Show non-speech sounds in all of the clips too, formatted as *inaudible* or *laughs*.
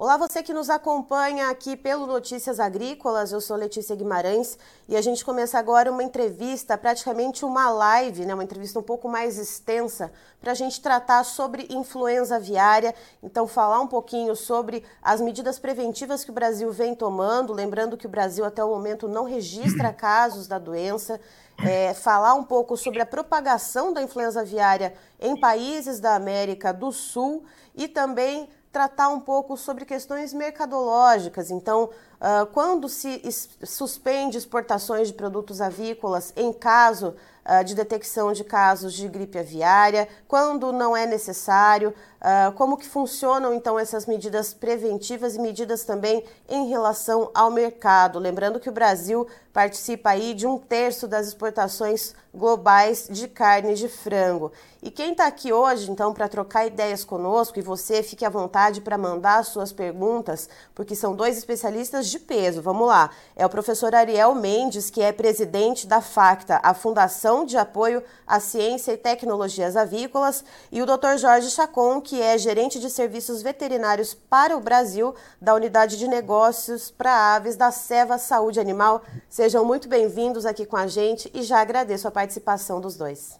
Olá, você que nos acompanha aqui pelo Notícias Agrícolas, eu sou Letícia Guimarães e a gente começa agora uma entrevista, praticamente uma live, né, uma entrevista um pouco mais extensa, para a gente tratar sobre influenza aviária, então falar um pouquinho sobre as medidas preventivas que o Brasil vem tomando, lembrando que o Brasil até o momento não registra *clears throat* casos da doença, é, falar um pouco sobre a propagação da influenza aviária em países da América do Sul e também tratar um pouco sobre questões mercadológicas. Então, uh, quando se suspende exportações de produtos avícolas em caso uh, de detecção de casos de gripe aviária, quando não é necessário, uh, como que funcionam então essas medidas preventivas e medidas também em relação ao mercado. Lembrando que o Brasil participa aí de um terço das exportações globais de carne de frango. E quem está aqui hoje, então, para trocar ideias conosco, e você fique à vontade para mandar suas perguntas, porque são dois especialistas de peso. Vamos lá. É o professor Ariel Mendes, que é presidente da FACTA, a Fundação de Apoio à Ciência e Tecnologias Avícolas, e o Dr. Jorge Chacon, que é gerente de serviços veterinários para o Brasil, da Unidade de Negócios para Aves da Seva Saúde Animal. Sejam muito bem-vindos aqui com a gente e já agradeço a participação dos dois.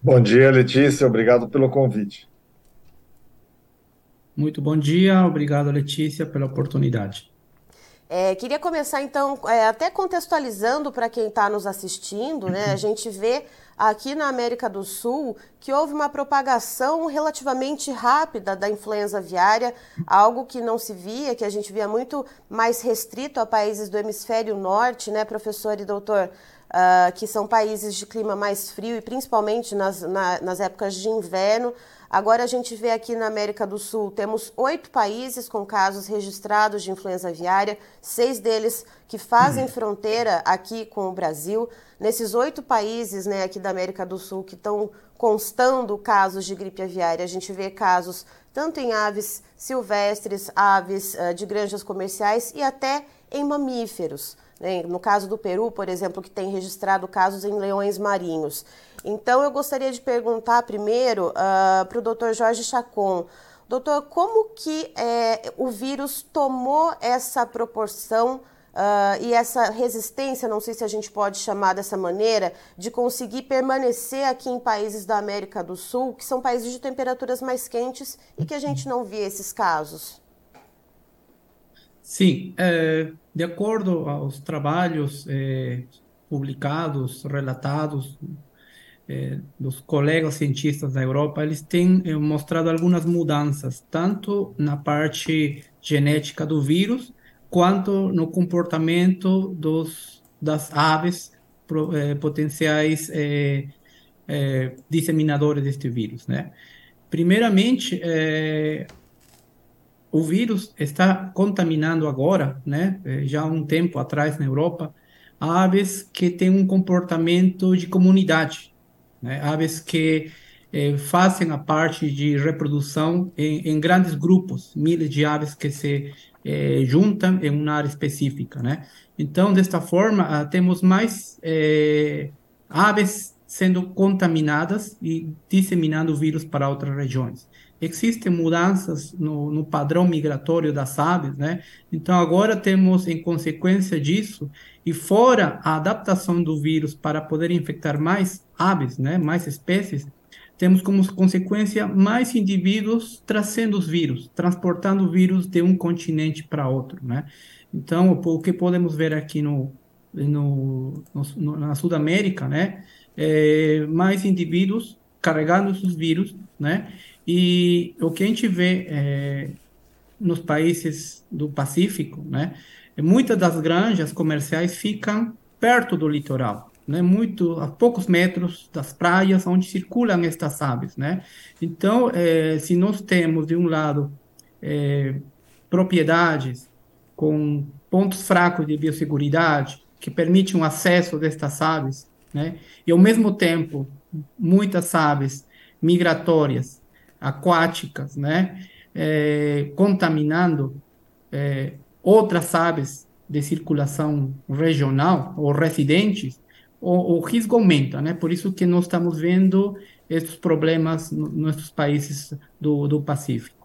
Bom dia, Letícia. Obrigado pelo convite. Muito bom dia. Obrigado, Letícia, pela oportunidade. É, queria começar, então, é, até contextualizando para quem está nos assistindo, né? A gente vê aqui na América do Sul que houve uma propagação relativamente rápida da influenza aviária, algo que não se via, que a gente via muito mais restrito a países do hemisfério norte, né, professor e doutor? uh, que são países de clima mais frio e principalmente nas, na, nas épocas de inverno. Agora a gente vê aqui na América do Sul, temos oito países com casos registrados de influenza aviária, seis deles que fazem fronteira aqui com o Brasil. Nesses oito países né, aqui da América do Sul que estão constando casos de gripe aviária, a gente vê casos tanto em aves silvestres, aves uh, de granjas comerciais e até em mamíferos. Né? No caso do Peru, por exemplo, que tem registrado casos em leões marinhos. Então, eu gostaria de perguntar primeiro uh, para o doutor Jorge Chacon. Doutor, como que é, o vírus tomou essa proporção uh, e essa resistência, não sei se a gente pode chamar dessa maneira, de conseguir permanecer aqui em países da América do Sul, que são países de temperaturas mais quentes e que a gente não vê esses casos? Sim, é, de acordo aos trabalhos é, publicados, relatados é, dos colegas cientistas da Europa, eles têm é, mostrado algumas mudanças, tanto na parte genética do vírus, quanto no comportamento dos, das aves pro, é, potenciais é, disseminadores deste vírus, né? Primeiramente, o vírus está contaminando agora, né, eh, já há um tempo atrás na Europa, aves que têm um comportamento de comunidade, né, aves que eh, fazem a parte de reprodução em, em, grandes grupos, milhares de aves que se eh, juntam em uma área específica, né. Então, desta forma, ah, temos mais eh, aves sendo contaminadas e disseminando vírus para outras regiões existem mudanças no, no, padrão migratório das aves, né? Então agora temos, em consequência disso, e fora a adaptação do vírus para poder infectar mais aves, né? Mais espécies, temos como consequência mais indivíduos trazendo os vírus, transportando o vírus de um continente para outro, né? Então o que podemos ver aqui no, no, no na Sudamérica, né? É, mais indivíduos carregando os vírus, né? E o que a gente vê é, nos países do Pacífico, né, é muitas das granjas comerciais ficam perto do litoral, né, muito a poucos metros das praias onde circulam estas aves, né. Então, é, se nós temos de um lado é, propriedades com pontos fracos de biosseguridade que permitem o acesso destas aves, né, e ao mesmo tempo muitas aves migratórias aquáticas, né? É, contaminando é, outras aves de circulação regional ou residentes, o, o, risco aumenta, né? Por isso que nós estamos vendo esses problemas nos países do, do Pacífico.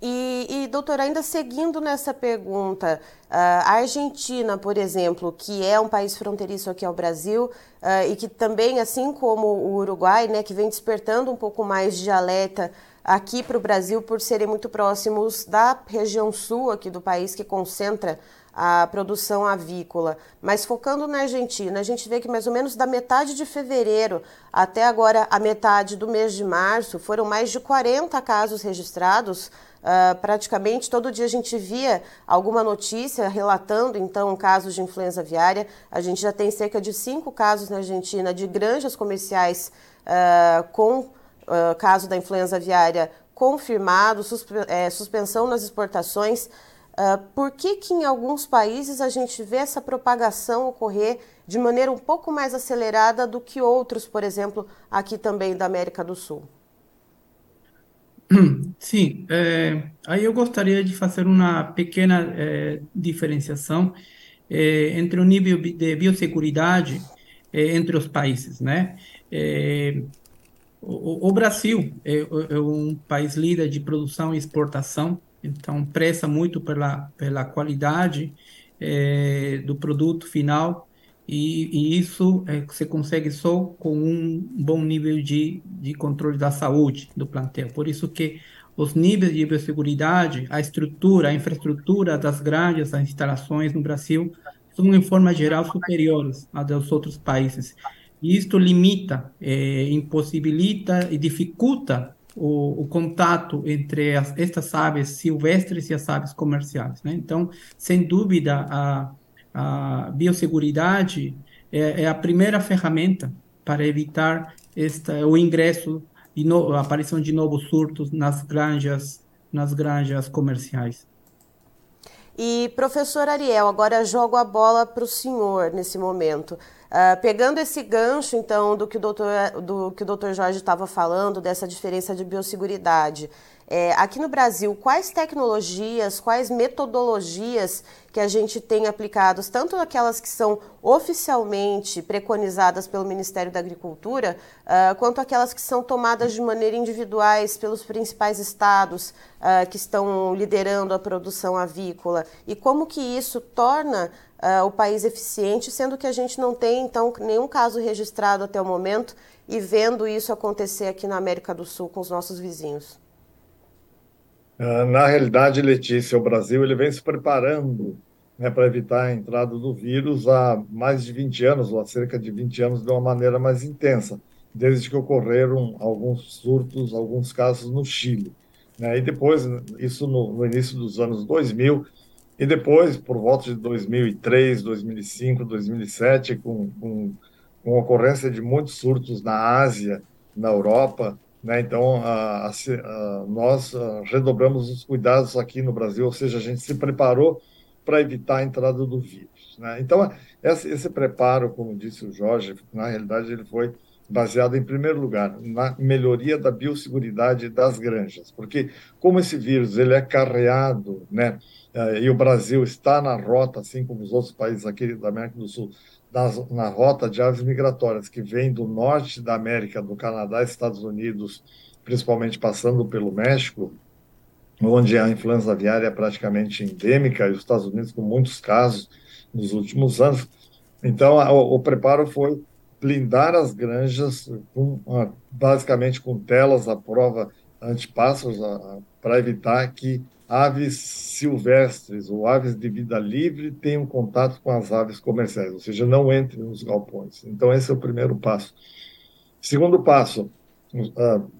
E, e doutor, ainda seguindo nessa pergunta, a Argentina, por exemplo, que é um país fronteiriço aqui ao Brasil uh, e que também, assim como o Uruguai, né, que vem despertando um pouco mais de alerta aqui para o Brasil por serem muito próximos da região sul aqui do país, que concentra a produção avícola. Mas focando na Argentina, a gente vê que mais ou menos da metade de fevereiro até agora a metade do mês de março foram mais de 40 casos registrados Uh, praticamente todo dia a gente via alguma notícia relatando então casos de influenza aviária. A gente já tem cerca de cinco casos na Argentina de granjas comerciais uh, com uh, caso da influenza aviária confirmado, suspe é, suspensão nas exportações. Por que, que em alguns países a gente vê essa propagação ocorrer de maneira um pouco mais acelerada do que outros, por exemplo, aqui também da América do Sul? Sim, é, aí eu gostaria de fazer uma pequena é, diferenciação é, entre o nível de biosseguridade é, entre os países, né? É, o, o, Brasil é, é, um país líder de produção e exportação, então preza muito pela, pela qualidade do produto final e, e isso é, você consegue só com um bom nível de, de controle da saúde do plantel. Por isso que os níveis de biosseguridade, a estrutura, a infraestrutura das grandes das instalações no Brasil são, em forma geral, superiores a dos outros países. E isto limita, é, impossibilita e dificulta o, o, contato entre as, estas aves silvestres e as aves comerciais. Né? Então, sem dúvida, a, a biosseguridade é, é a primeira ferramenta para evitar esta, o ingresso e no, a aparição de novos surtos nas granjas, nas granjas comerciais. E professor Ariel, agora jogo a bola para o senhor nesse momento. Uh, pegando esse gancho, então, do que o doutor, do que o doutor Jorge estava falando, dessa diferença de biosseguridade, é, aqui no Brasil, quais tecnologias, quais metodologias que a gente tem aplicados, tanto aquelas que são oficialmente preconizadas pelo Ministério da Agricultura, uh, quanto aquelas que são tomadas de maneira individuais pelos principais estados uh, que estão liderando a produção avícola, e como que isso torna uh, o país eficiente, sendo que a gente não tem, então, nenhum caso registrado até o momento e vendo isso acontecer aqui na América do Sul com os nossos vizinhos. Ah, na realidade, Letícia, o Brasil ele vem se preparando né, para evitar a entrada do vírus há mais de 20 anos, ou há cerca de 20 anos, de uma maneira mais intensa, desde que ocorreram alguns surtos, alguns casos no Chile. Né? E depois, isso no, no início dos anos 2000, e depois, por volta de 2003, 2005, 2007, com, com, com ocorrência de muitos surtos na Ásia, na Europa, né? Então, a, a, a, nós redobramos os cuidados aqui no Brasil, ou seja, a gente se preparou para evitar a entrada do vírus. Né? Então, esse, esse, preparo, como disse o Jorge, na realidade ele foi baseado, em primeiro lugar, na melhoria da biosseguridade das granjas, porque como esse vírus ele é carreado, né, e o Brasil está na rota, assim como os outros países aqui da América do Sul, nas, na rota de aves migratórias que vem do norte da América, do Canadá, Estados Unidos, principalmente passando pelo México, onde a influenza aviária é praticamente endêmica, e os Estados Unidos com muitos casos nos últimos anos. Então, a, o, o, preparo foi blindar as granjas, com, a, basicamente com telas à prova antipássaros, para evitar que aves silvestres ou aves de vida livre tenham contato com as aves comerciais, ou seja, não entrem nos galpões. Então, esse é o primeiro passo. Segundo passo, uh,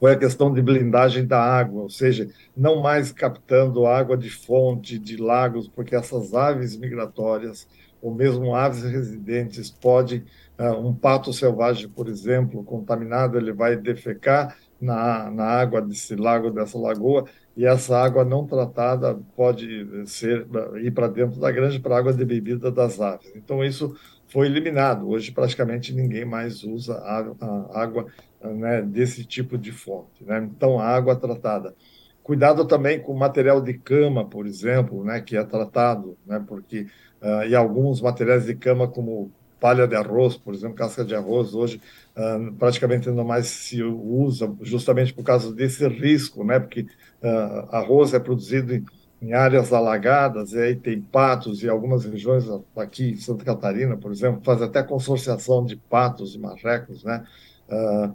foi a questão de blindagem da água, ou seja, não mais captando água de fonte, de lagos, porque essas aves migratórias, ou mesmo aves residentes, podem, uh, um pato selvagem, por exemplo, contaminado, ele vai defecar na, na água desse lago, dessa lagoa, e essa água não tratada pode ser ir para dentro da granja para água de bebida das aves. Então isso foi eliminado. Hoje praticamente ninguém mais usa a água né, desse tipo de fonte. Né? Então a água tratada. Cuidado também com material de cama, por exemplo, né, que é tratado, né, porque uh, e alguns materiais de cama como palha de arroz, por exemplo, casca de arroz, hoje uh, praticamente não mais se usa, justamente por causa desse risco, né? porque uh, arroz é produzido em, em, áreas alagadas, e aí tem patos, e algumas regiões, aqui em Santa Catarina, por exemplo, faz até consorciação de patos e marrecos né? Uh,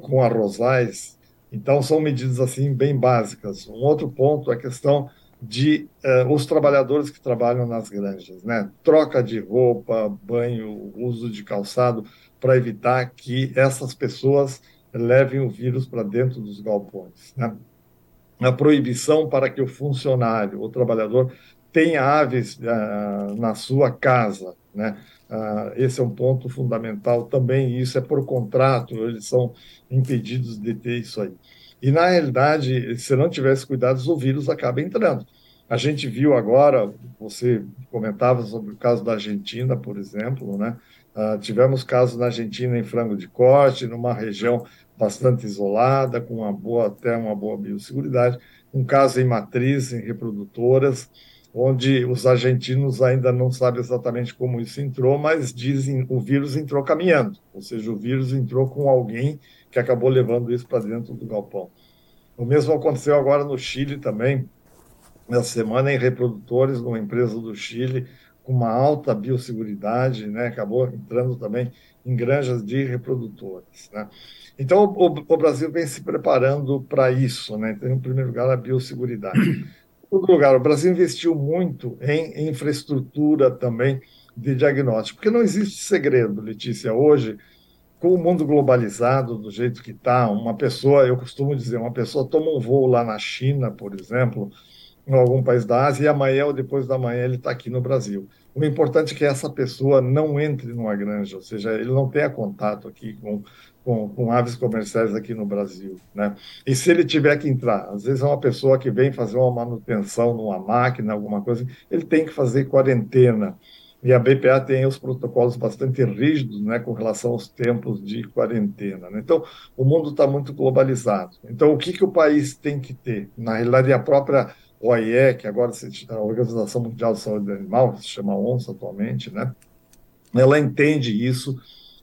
com arrozais. Então, são medidas assim bem básicas. Um outro ponto é a questão de uh, os trabalhadores que trabalham nas granjas, né? Troca de roupa, banho, uso de calçado, para evitar que essas pessoas levem o vírus para dentro dos galpões. Né? A proibição para que o funcionário, o trabalhador, tenha aves uh, na sua casa, né? Uh, esse é um ponto fundamental também, isso é por contrato, eles são impedidos de ter isso aí. E, na realidade, se não tivesse cuidados, o vírus acaba entrando. A gente viu agora, você comentava sobre o caso da Argentina, por exemplo, né? Uh, tivemos casos na Argentina em frango de corte, numa região bastante isolada, com uma boa, até uma boa biosseguridade. Um caso em matriz, em reprodutoras, onde os argentinos ainda não sabem exatamente como isso entrou, mas dizem o vírus entrou caminhando, ou seja, o vírus entrou com alguém que acabou levando isso para dentro do galpão. O mesmo aconteceu agora no Chile também, na semana em reprodutores, numa empresa do Chile, com uma alta biosseguridade, né? acabou entrando também em granjas de reprodutores. Né? Então, o, o, Brasil vem se preparando para isso, né? Então, em primeiro lugar, a biosseguridade. *clears throat* Em segundo lugar, o Brasil investiu muito em infraestrutura também de diagnóstico, porque não existe segredo, Letícia, hoje com o mundo globalizado do jeito que está, uma pessoa, eu costumo dizer, uma pessoa toma um voo lá na China, por exemplo, em algum país da Ásia, e amanhã ou depois da manhã ele está aqui no Brasil. O importante é que essa pessoa não entre numa granja, ou seja, ele não tenha contato aqui com, com, com, aves comerciais aqui no Brasil. Né? E se ele tiver que entrar, às vezes é uma pessoa que vem fazer uma manutenção numa máquina, alguma coisa, ele tem que fazer quarentena. E a BPA tem os protocolos bastante rígidos né, com relação aos tempos de quarentena. Né? Então, o mundo está muito globalizado. Então, o que, que o país tem que ter? Na realidade, a própria OIE, que agora a Organização Mundial de Saúde Animal, se chama ONSA atualmente, né? ela entende isso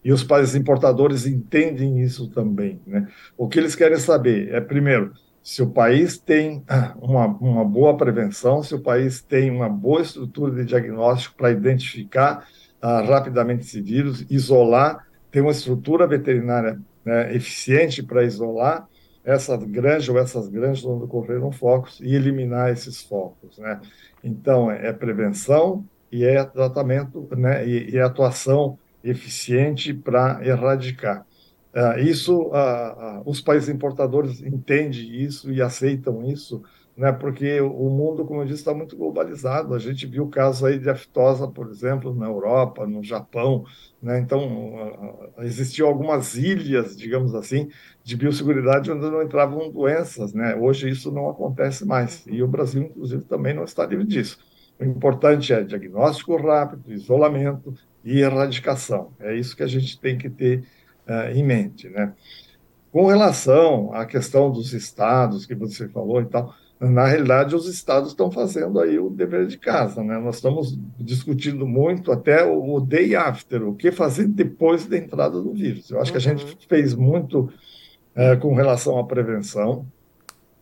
e os países importadores entendem isso também. Né? O que eles querem saber é, primeiro, se o país tem ah, uma, uma boa prevenção, se o país tem uma boa estrutura de diagnóstico para identificar uh, rapidamente esse vírus, isolar, ter uma estrutura veterinária né, eficiente para isolar essa granja ou essas granjas onde ocorreram focos e eliminar esses focos. Né? Então, é, é prevenção e é tratamento né, e, e atuação eficiente para erradicar. Uh, isso, uh, uh, os países importadores entendem isso e aceitam isso, né, porque o mundo, como eu disse, está muito globalizado. A gente viu o caso aí de aftosa, por exemplo, na Europa, no Japão. Né, então, existiam algumas ilhas, digamos assim, de biosseguridade onde não entravam doenças. Né? Hoje isso não acontece mais. E o Brasil, inclusive, também não está livre disso. O importante é diagnóstico rápido, isolamento e erradicação. É isso que a gente tem que ter uh, em mente. Né? Com relação à questão dos estados que você falou e tal, na realidade os estados estão fazendo aí o dever de casa, né? Nós estamos discutindo muito até o day after, o que fazer depois da entrada do vírus. Eu acho uhum. que a gente uhum. fez muito uh, com relação à prevenção.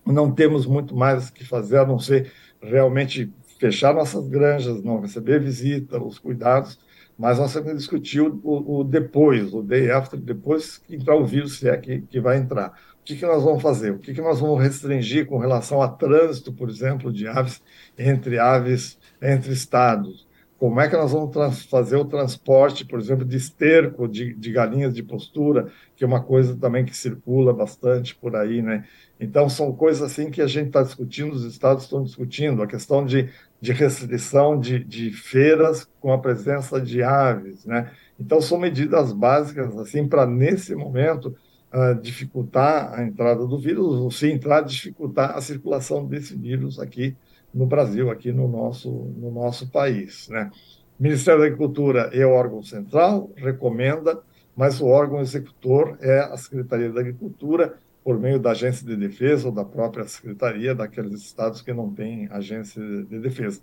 Não temos muito mais o que fazer a não ser realmente fechar nossas granjas, não receber visita, os cuidados mas nós temos que discutir o, o, depois, o day after, depois que entrar o vírus, se é que, que vai entrar. O que, que nós vamos fazer? O que, que nós vamos restringir com relação a trânsito, por exemplo, de aves entre aves, entre estados? Como é que nós vamos fazer o transporte, por exemplo, de esterco de, de galinhas de postura, que é uma coisa também que circula bastante por aí, né? Então, são coisas assim que a gente está discutindo, os estados estão discutindo, a questão de de restrição de, de feiras com a presença de aves, né? Então são medidas básicas assim para nesse momento uh, dificultar a entrada do vírus, ou se entrar dificultar a circulação desse vírus aqui no Brasil, aqui no nosso no nosso país, né? O Ministério da Agricultura é o órgão central, recomenda, mas o órgão executor é a Secretaria da Agricultura por meio da agência de defesa ou da própria secretaria daqueles estados que não têm agência de defesa.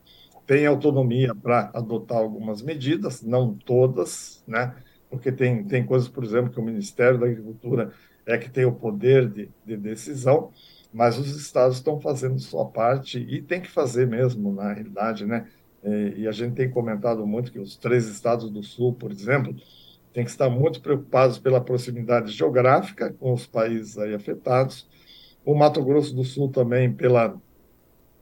tem autonomia para adotar algumas medidas, não todas, né? porque tem, tem coisas, por exemplo, que o Ministério da Agricultura é que tem o poder de, de decisão, mas os estados estão fazendo sua parte e tem que fazer mesmo, na realidade, né? E, a gente tem comentado muito que os três estados do Sul, por exemplo, têm que estar muito preocupados pela proximidade geográfica com os países aí afetados. O Mato Grosso do Sul também pela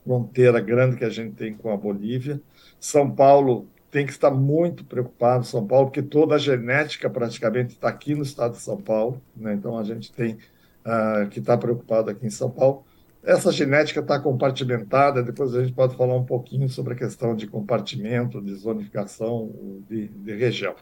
fronteira grande que a gente tem com a Bolívia. São Paulo tem que estar muito preocupado, São Paulo, porque toda a genética praticamente está aqui no estado de São Paulo, né? então a gente tem uh, que estar preocupado aqui em São Paulo. Essa genética está compartimentada, depois a gente pode falar um pouquinho sobre a questão de compartimento, de zonificação, de, de região.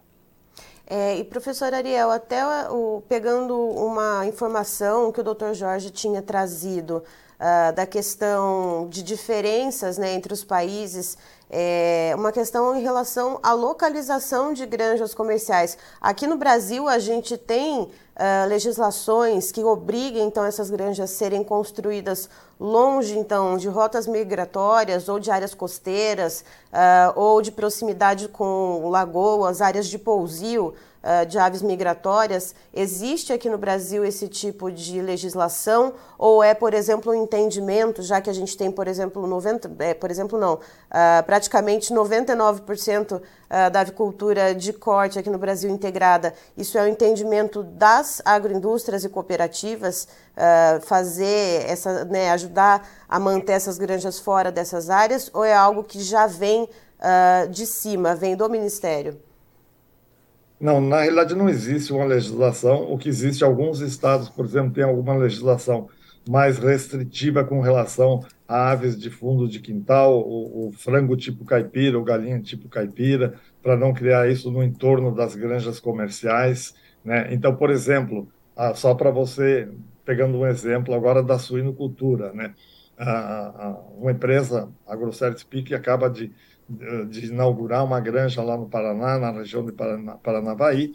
É, e professor Ariel, até o, pegando uma informação que o doutor Jorge tinha trazido uh, da questão de diferenças né, entre os países, é uma questão em relação à localização de granjas comerciais. Aqui no Brasil, a gente tem uh, legislações que obriguem então essas granjas a serem construídas longe então de rotas migratórias ou de áreas costeiras uh, ou de proximidade com lagoas, áreas de pousio uh, de aves migratórias. Existe aqui no Brasil esse tipo de legislação ou é, por exemplo, um entendimento, já que a gente tem, por exemplo, 90, é, por exemplo, não, praticamente 99% da avicultura de corte aqui no Brasil integrada. Isso é o um entendimento das agroindústrias e cooperativas fazer essa, né, ajudar a manter essas granjas fora dessas áreas ou é algo que já vem de cima, vem do Ministério? Não, na realidade não existe uma legislação. O que existe, alguns estados, por exemplo, têm alguma legislação mais restritiva com relação aves de fundo de quintal, o, o frango tipo caipira, o galinha tipo caipira, para não criar isso no entorno das granjas comerciais. Né? Então, por exemplo, ah, só para você, pegando um exemplo agora da suinocultura, né? uma empresa, a Grosseries Peak, acaba de de inaugurar uma granja lá no Paraná, na região de Paranavaí,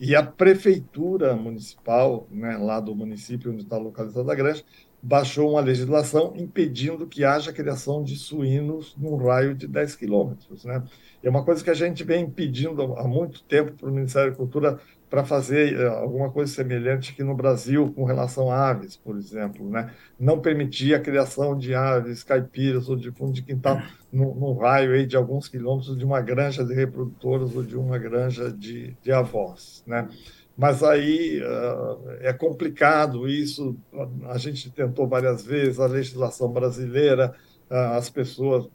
e a prefeitura municipal, né, lá do município onde está localizada a granja, baixou uma legislação impedindo que haja criação de suínos num raio de 10 quilômetros. Né? É uma coisa que a gente vem pedindo há muito tempo para o Ministério da Cultura para fazer eh, alguma coisa semelhante aqui no Brasil com relação a aves, por exemplo, né? Não permitir a criação de aves caipiras ou de fundo de quintal num, raio aí de alguns quilômetros de uma granja de reprodutoras ou de uma granja de, de avós, né? Mas aí uh, é complicado isso. A gente tentou várias vezes a legislação brasileira, uh, as pessoas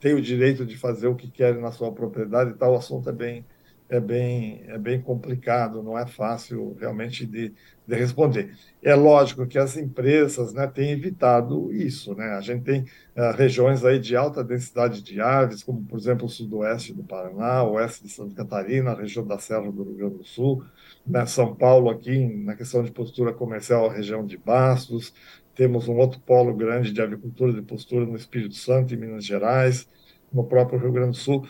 têm o direito de fazer o que querem na sua propriedade e tal. O assunto é bem é bem, é bem complicado, não é fácil realmente de, de responder. É lógico que as empresas né, têm evitado isso. Né? A gente tem uh, regiões aí de alta densidade de aves, como, por exemplo, o sudoeste do Paraná, oeste de Santa Catarina, a região da Serra do Rio Grande do Sul, né? São Paulo aqui, na questão de postura comercial, região de Bastos, temos um outro polo grande de avicultura de postura no Espírito Santo, em Minas Gerais, no próprio Rio Grande do Sul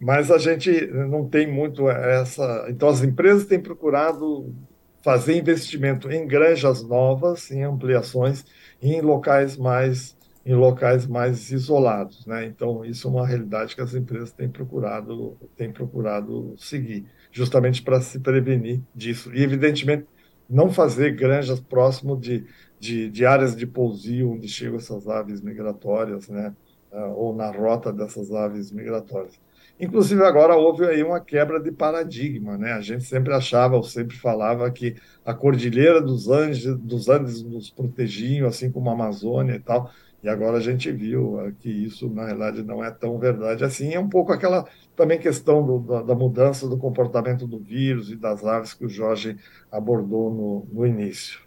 mas a gente não tem muito essa. Então, as empresas têm procurado fazer investimento em granjas novas, em ampliações, em locais mais em locais mais isolados, né? Então isso é uma realidade que as empresas têm procurado têm procurado seguir, justamente para se prevenir disso. E evidentemente não fazer granjas próximo de, de, de áreas de pousio onde chegam essas aves migratórias, né? Ah, ou na rota dessas aves migratórias. Inclusive, agora houve aí uma quebra de paradigma, né? A gente sempre achava, ou sempre falava que a Cordilheira dos Andes, dos Andes nos protegiam, assim como a Amazônia e tal, e agora a gente viu eh, que isso, na realidade, não é tão verdade assim. É um pouco aquela também questão do, da, da, mudança do comportamento do vírus e das aves que o Jorge abordou no, no início.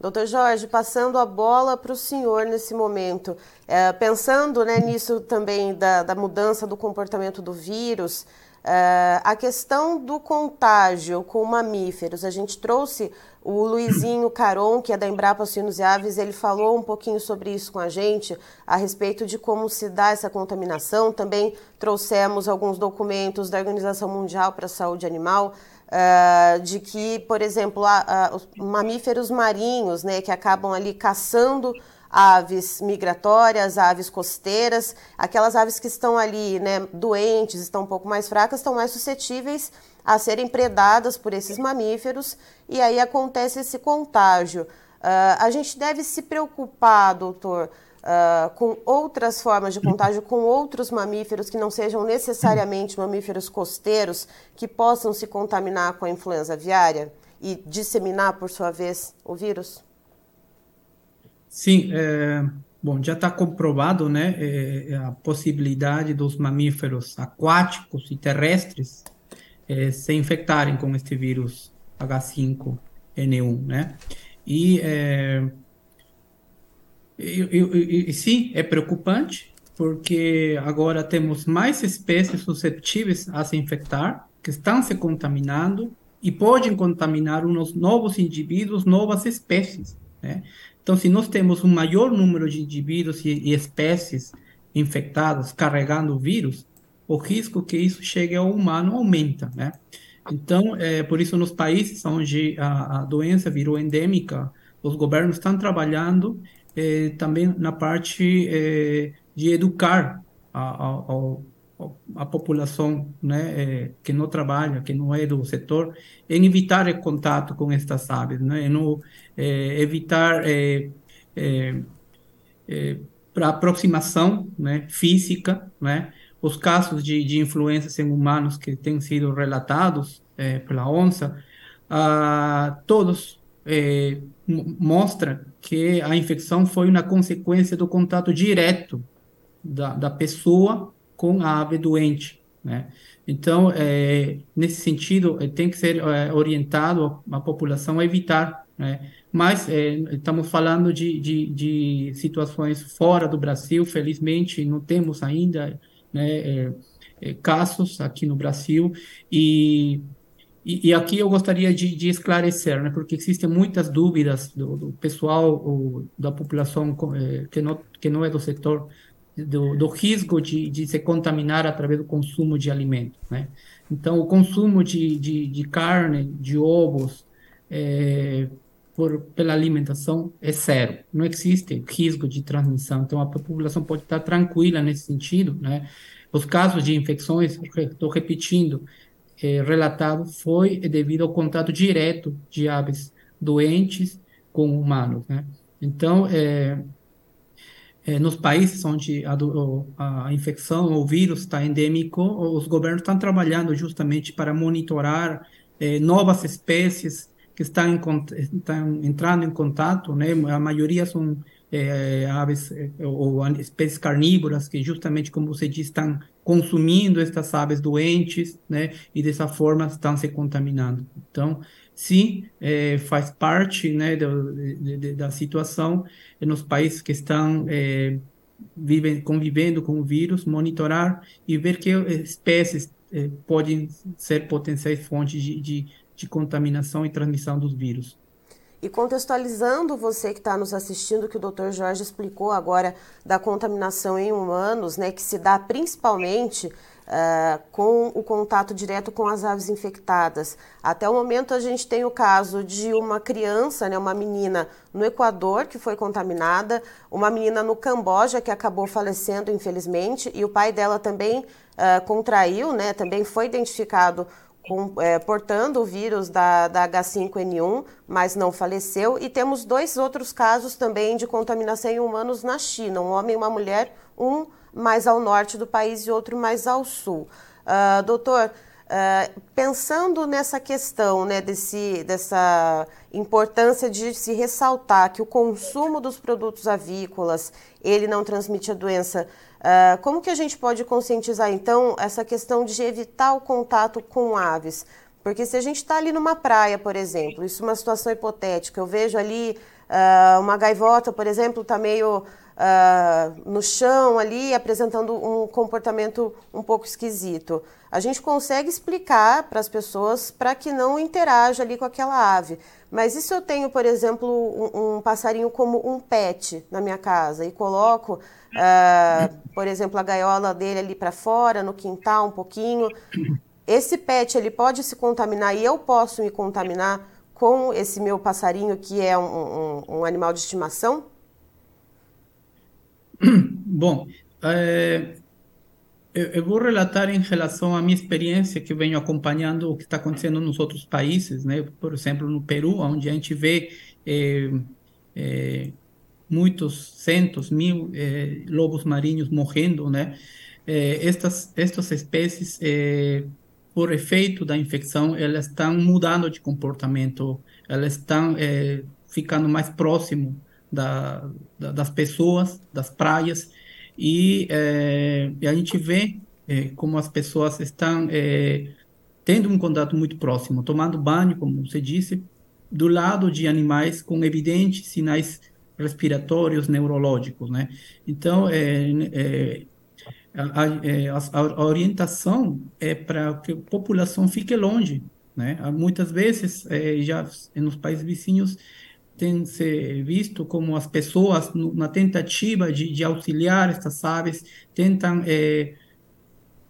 Doutor Jorge, passando a bola para o senhor nesse momento, é, pensando né, nisso também da, da, mudança do comportamento do vírus, é, a questão do contágio com mamíferos, a gente trouxe o Luizinho Caron, que é da Embrapa Suínos e Aves, ele falou um pouquinho sobre isso com a gente, a respeito de como se dá essa contaminação. Também trouxemos alguns documentos da Organização Mundial para a Saúde Animal, Uh, de que, por exemplo, os mamíferos marinhos, né, que acabam ali caçando aves migratórias, aves costeiras, aquelas aves que estão ali, né, doentes, estão um pouco mais fracas, estão mais suscetíveis a serem predadas por esses mamíferos e aí acontece esse contágio. Uh, a gente deve se preocupar, doutor, uh, com outras formas de contágio, com outros mamíferos que não sejam necessariamente mamíferos costeiros, que possam se contaminar com a influenza aviária e disseminar, por sua vez, o vírus? Sim, é, bom, já está comprovado, né, é, a possibilidade dos mamíferos aquáticos e terrestres é, se infectarem com este vírus H5N1, né? E, é, e, e, e, sim, é preocupante, porque agora temos mais espécies suscetíveis a se infectar, que estão se contaminando e podem contaminar uns novos indivíduos, novas espécies, né? Então, se nós temos um maior número de indivíduos e, e espécies infectadas carregando o vírus, o risco que isso chegue ao humano aumenta, né? Então, é, por isso, nos países onde a, a doença virou endêmica, os governos estão trabalhando é, também na parte é, de educar a, a, a, população né, é, que não trabalha, que não é do setor, em evitar o contato com estas aves, né, no, é, evitar é, para aproximação né, física, né, os casos de, de influência em humanos que têm sido relatados pela ONSA, ah, todos é, mostram que a infecção foi uma consequência do contato direto da, da pessoa com a ave doente. Né? Então, é, nesse sentido, é, tem que ser é, orientado a população a evitar. Né? Mas é, estamos falando de, de, de situações fora do Brasil, felizmente não temos ainda né, é, é, casos aqui no Brasil e, e, e aqui eu gostaria de, de, esclarecer, né, porque existem muitas dúvidas do, do pessoal ou da população que não que não é do setor do, do risco de, de se contaminar através do consumo de alimentos, né? Então, o consumo de, de, de carne, de ovos, é, por, pela alimentação é zero. Não existe risco de transmissão. Então, a população pode estar tranquila nesse sentido. Né? Os casos de infecções, estou repetindo, é, relatado foi devido ao contato direto de aves doentes com humanos. Né? Então, é, é, nos países onde a, a infecção ou vírus está endêmico, os governos estão trabalhando justamente para monitorar é, novas espécies que estão, em, estão entrando em contato, né? A maioria são é, aves é, ou espécies carnívoras que justamente como você diz estão consumindo estas aves doentes, né? E dessa forma estão se contaminando. Então, sim, é, faz parte, né, do, de, de, da situação nos países que estão é, vivem, convivendo com o vírus, monitorar e ver que espécies é, podem ser potenciais fontes de, de de contaminação e transmissão dos vírus. E contextualizando você que está nos assistindo, que o Dr. Jorge explicou agora da contaminação em humanos, né, que se dá principalmente uh, com o contato direto com as aves infectadas. Até o momento a gente tem o caso de uma criança, né, uma menina no Equador que foi contaminada, uma menina no Camboja que acabou falecendo, infelizmente, e o pai dela também uh, contraiu, né, também foi identificado com, é, portando o vírus da, da H5N1, mas não faleceu. E temos dois outros casos também de contaminação em humanos na China: um homem e uma mulher, um mais ao norte do país e outro mais ao sul. Uh, doutor, uh, pensando nessa questão, né, desse, dessa importância de se ressaltar que o consumo dos produtos avícolas ele não transmite a doença Uh, como que a gente pode conscientizar, então, essa questão de evitar o contato com aves? Porque se a gente está ali numa praia, por exemplo, isso é uma situação hipotética, eu vejo ali uma gaivota, por exemplo, está meio uh, no chão ali, apresentando um comportamento um pouco esquisito. A gente consegue explicar para as pessoas para que não interaja ali com aquela ave. Mas e se eu tenho, por exemplo, um, um passarinho como um pet na minha casa e coloco, uh, por exemplo, a gaiola dele ali para fora, no quintal um pouquinho, esse pet ele pode se contaminar e eu posso me contaminar com esse meu passarinho que é um, um, um animal de estimação? *clears throat* Bom, é, eu, vou relatar em relação à minha experiência que venho acompanhando o que está acontecendo nos outros países, né? Por exemplo, no Peru, onde a gente vê é, é, muitos centos, mil lobos marinhos morrendo, né? Estas estas espécies, por efeito da infecção, elas estão mudando de comportamento, elas estão ficando mais próximo da, da, das pessoas, das praias, e, é, e a gente vê é, como as pessoas estão é, tendo um contato muito próximo, tomando banho, como você disse, do lado de animais com evidentes sinais respiratórios, neurológicos, né? Então, é, é, a, a, a, orientação é para que a população fique longe, né? Muitas vezes, é, já nos países vizinhos, tem se visto como as pessoas, na tentativa de, de auxiliar estas aves, tentam é,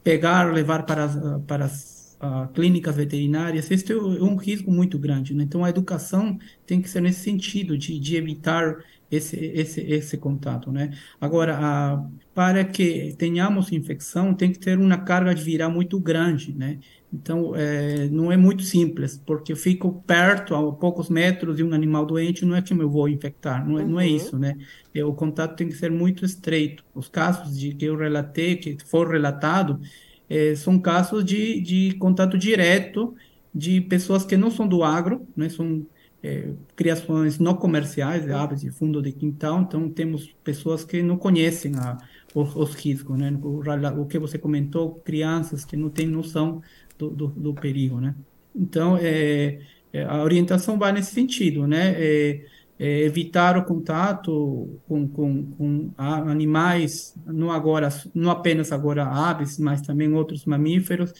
pegar, levar para as, para as uh, clínicas veterinárias. Este é um risco muito grande. Né? Então, a educação tem que ser nesse sentido, de, de evitar esse, esse, esse contato. Né? Agora, a, para que tenhamos infecção, tem que ter uma carga de viral muito grande. Né? Então, é, não é muito simples, porque eu fico perto, a poucos metros de um animal doente, não é que eu vou infectar, não é, uhum. não é uhum. isso, né? É, o contato tem que ser muito estreito. Os casos de que eu relatei, que for relatado, é, são casos de, de contato direto de pessoas que não são do agro, né? São é, criações não comerciais, aves de fundo de quintal, então temos pessoas que não conhecem a, os, os riscos, né? O, o que você comentou, crianças que não têm noção do, do, do perigo, né? Então, é, é, a orientação vai nesse sentido, né? É, é, evitar o contato com, com, com animais, não agora, não apenas agora aves, mas também outros mamíferos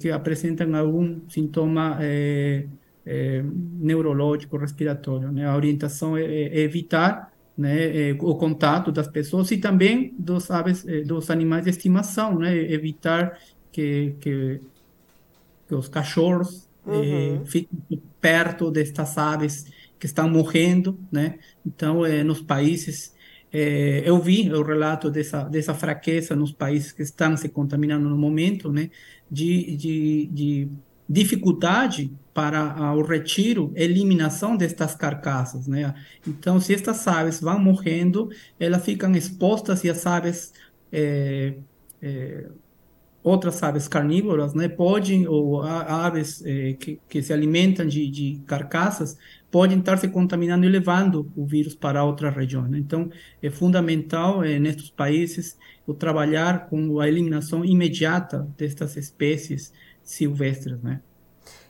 que apresentam algum sintoma é, é, neurológico, respiratório. Né? A orientação é, é evitar né, o contato das pessoas e também dos aves, dos animais de estimação, né? Evitar que, que que os cachorros eh, uhum. eh, fiquem perto destas aves que estão morrendo, né? Então, eh, nos países, eh, eu vi o relato dessa dessa fraqueza nos países que estão se contaminando no momento, né? De, de, de dificuldade para o retiro, eliminação destas carcaças, né? Então, se estas aves vão morrendo, elas ficam expostas e as aves é, é, outras aves carnívoras, né, podem, ou aves eh, que, que se alimentam de, de carcaças, podem estar se contaminando e levando o vírus para outras regiões. Né? Então, é fundamental nestes países o trabalhar com a eliminação imediata destas espécies silvestres, né?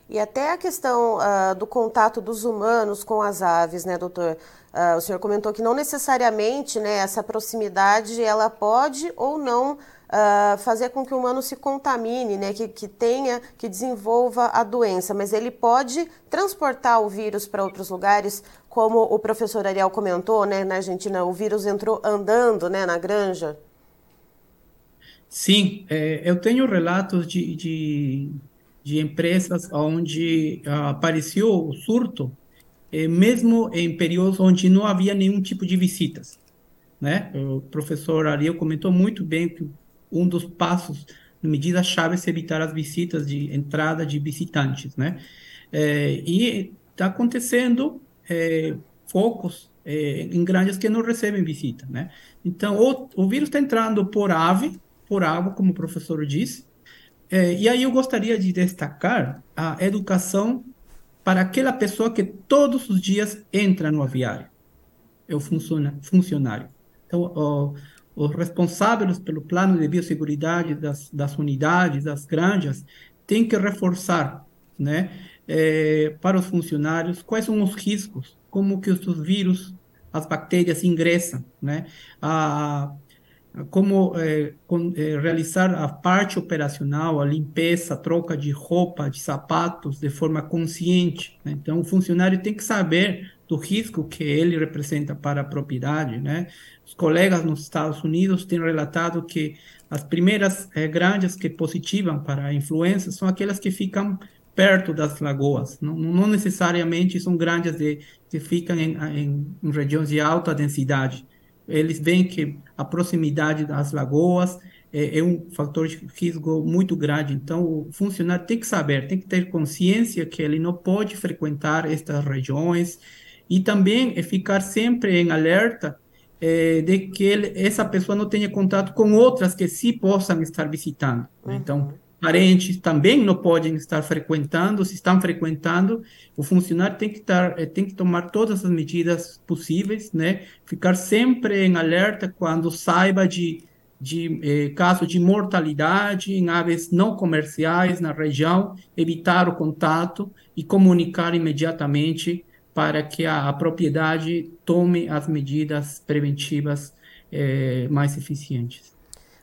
E até a questão uh, do contato dos humanos com as aves, né, doutor? Uh, o senhor comentou que não necessariamente né, essa proximidade ela pode ou não uh, fazer com que o humano se contamine, né, que, que tenha, que desenvolva a doença, mas ele pode transportar o vírus para outros lugares, como o professor Ariel comentou, né, na Argentina o vírus entrou andando, né, na granja. Sim, é, eu tenho relatos de, de, de empresas onde uh, apareceu o surto, é, mesmo em períodos onde não havia nenhum tipo de visitas. Né? O professor Ariel comentou muito bem que um dos passos, medida chave é evitar as visitas de entrada de visitantes, né? É, e está acontecendo é, focos é, em granjas que não recebem visita, né? Então, o, o vírus está entrando por ave, por água, como o professor disse, é, e aí eu gostaria de destacar a educação para aquela pessoa que todos os dias entra no aviário, é o funcionário. Então, o, os responsáveis pelo plano de biosseguridade das, das unidades, das granjas, têm que reforçar, né, é, para os funcionários quais são os riscos, como que os vírus, as bactérias ingressam, né, a, como é, com, é, realizar a parte operacional, a limpeza, a troca de roupa, de sapatos, de forma consciente. Né? Então, o funcionário tem que saber do risco que ele representa para a propriedade, né? Os colegas nos Estados Unidos têm relatado que as primeiras eh, granjas que positivam para a influenza são aquelas que ficam perto das lagoas, não, não necessariamente são granjas de, que ficam em, em, em regiões de alta densidade. Eles veem que a proximidade das lagoas é, é, um fator de risco muito grande. Então, o funcionário tem que saber, tem que ter consciência que ele não pode frequentar estas regiões e também é ficar sempre em alerta é, de que ele, essa pessoa não tenha contato com outras que sim possam estar visitando. Uhum. Então, parentes também não podem estar frequentando, se estão frequentando, o funcionário tem que estar, tem que tomar todas as medidas possíveis, né? Ficar sempre em alerta quando saiba de de eh, caso de mortalidade em aves não comerciais na região, evitar o contato e comunicar imediatamente para que a, a propriedade tome as medidas preventivas eh, mais eficientes.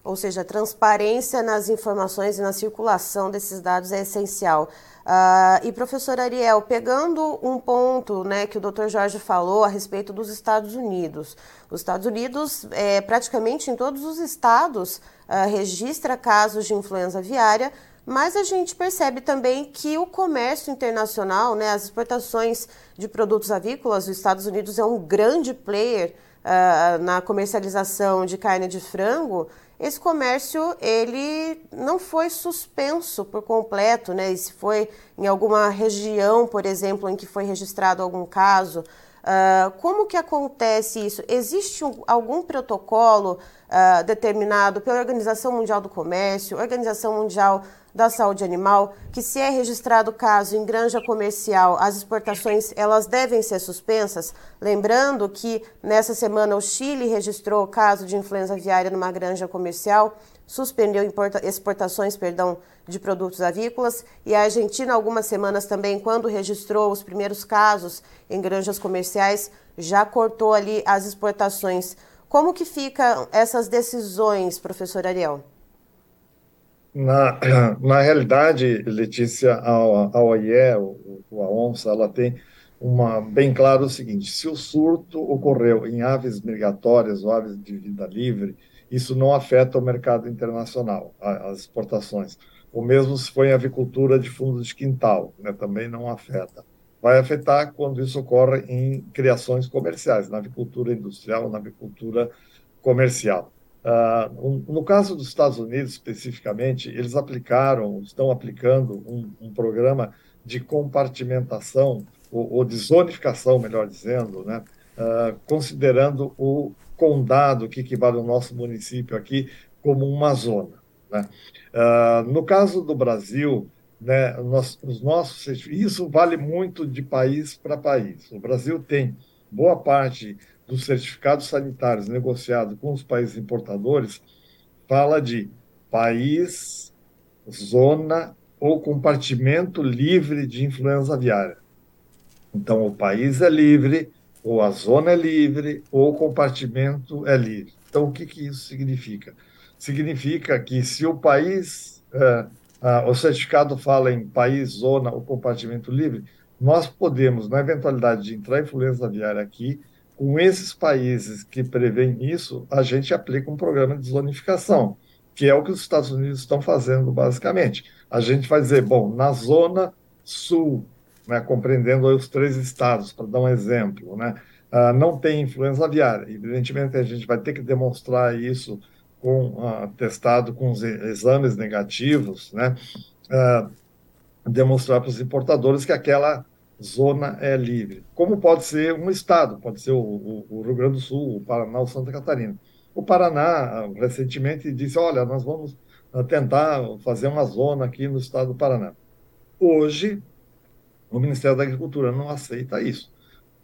Ou seja, a transparência nas informações e na circulação desses dados é essencial. Uh, e professor Ariel, pegando um ponto né, que o Dr. Jorge falou a respeito dos Estados Unidos. Os Estados Unidos, é, praticamente em todos os estados, uh, registra casos de influenza aviária, mas a gente percebe também que o comércio internacional, né, as exportações de produtos avícolas, os Estados Unidos é um grande player uh, na comercialização de carne de frango. Esse comércio ele não foi suspenso por completo, né? E se foi em alguma região, por exemplo, em que foi registrado algum caso, uh, como que acontece isso? Existe um, algum protocolo uh, determinado pela Organização Mundial do Comércio, Organização Mundial da Saúde Animal, que se é registrado caso em granja comercial, as exportações elas devem ser suspensas. Lembrando que nessa semana o Chile registrou caso de influenza aviária numa granja comercial, suspendeu exportações, perdão, de produtos avícolas e a Argentina algumas semanas também, quando registrou os primeiros casos em granjas comerciais, já cortou ali as exportações. Como que ficam essas decisões, professor Ariel? Na, *clears throat* na realidade, Letícia, a, a OIE, a ONSA, ela tem uma, bem claro o seguinte: se o surto ocorreu em aves migratórias ou aves de vida livre, isso não afeta o mercado internacional, as exportações. O mesmo se for em avicultura de fundo de quintal, né, também não afeta. Vai afetar quando isso ocorre em criações comerciais, na avicultura industrial, na avicultura comercial. Uh, no caso dos Estados Unidos, especificamente, eles aplicaram, estão aplicando um, um programa de compartimentação, ou, ou, de zonificação, melhor dizendo, né? Uh, considerando o condado, que equivale ao nosso município aqui, como uma zona. Né? Uh, no caso do Brasil, né, nós, os nossos, isso vale muito de país para país. O Brasil tem boa parte dos certificados sanitários negociado com os países importadores fala de país, zona ou compartimento livre de influenza aviária. Então, o país é livre, ou a zona é livre, ou o compartimento é livre. Então, o que, que isso significa? Significa que se o país, é, o certificado fala em país, zona ou compartimento livre, nós podemos, na eventualidade de entrar influenza aviária aqui, com esses países que prevêem isso, a gente aplica um programa de zonificação, que é o que os Estados Unidos estão fazendo basicamente. A gente vai dizer, bom, na zona sul, né, compreendendo os três estados, para dar um exemplo, né, uh, não tem influenza aviária. Evidentemente, a gente vai ter que demonstrar isso com uh, testado com os exames negativos, né, uh, demonstrar para os importadores que aquela zona é livre. Como pode ser um estado, pode ser o, o, o, Rio Grande do Sul, o Paraná ou Santa Catarina. O Paraná, recentemente, disse: olha, nós vamos ah, tentar fazer uma zona aqui no estado do Paraná. Hoje, o Ministério da Agricultura não aceita isso.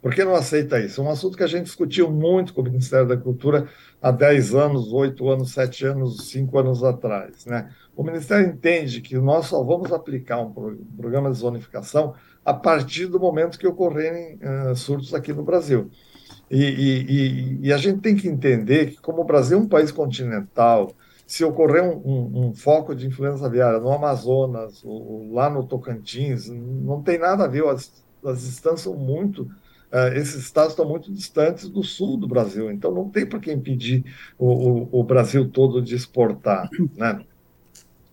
Por que não aceita isso? É um assunto que a gente discutiu muito com o Ministério da Agricultura há 10 anos, 8 anos, 7 anos, 5 anos atrás. Né? O Ministério entende que nós só vamos aplicar um programa de zonificação a partir do momento que ocorrerem uh, surtos aqui no Brasil. E, e, e, a gente tem que entender que, como o Brasil é um país continental, se ocorrer um, um, um foco de influenza aviária no Amazonas, ou, lá no Tocantins, não tem nada a ver, as, as distâncias são muito. Uh, esses estados estão muito distantes do sul do Brasil, então não tem por que impedir o, o, o Brasil todo de exportar. Né?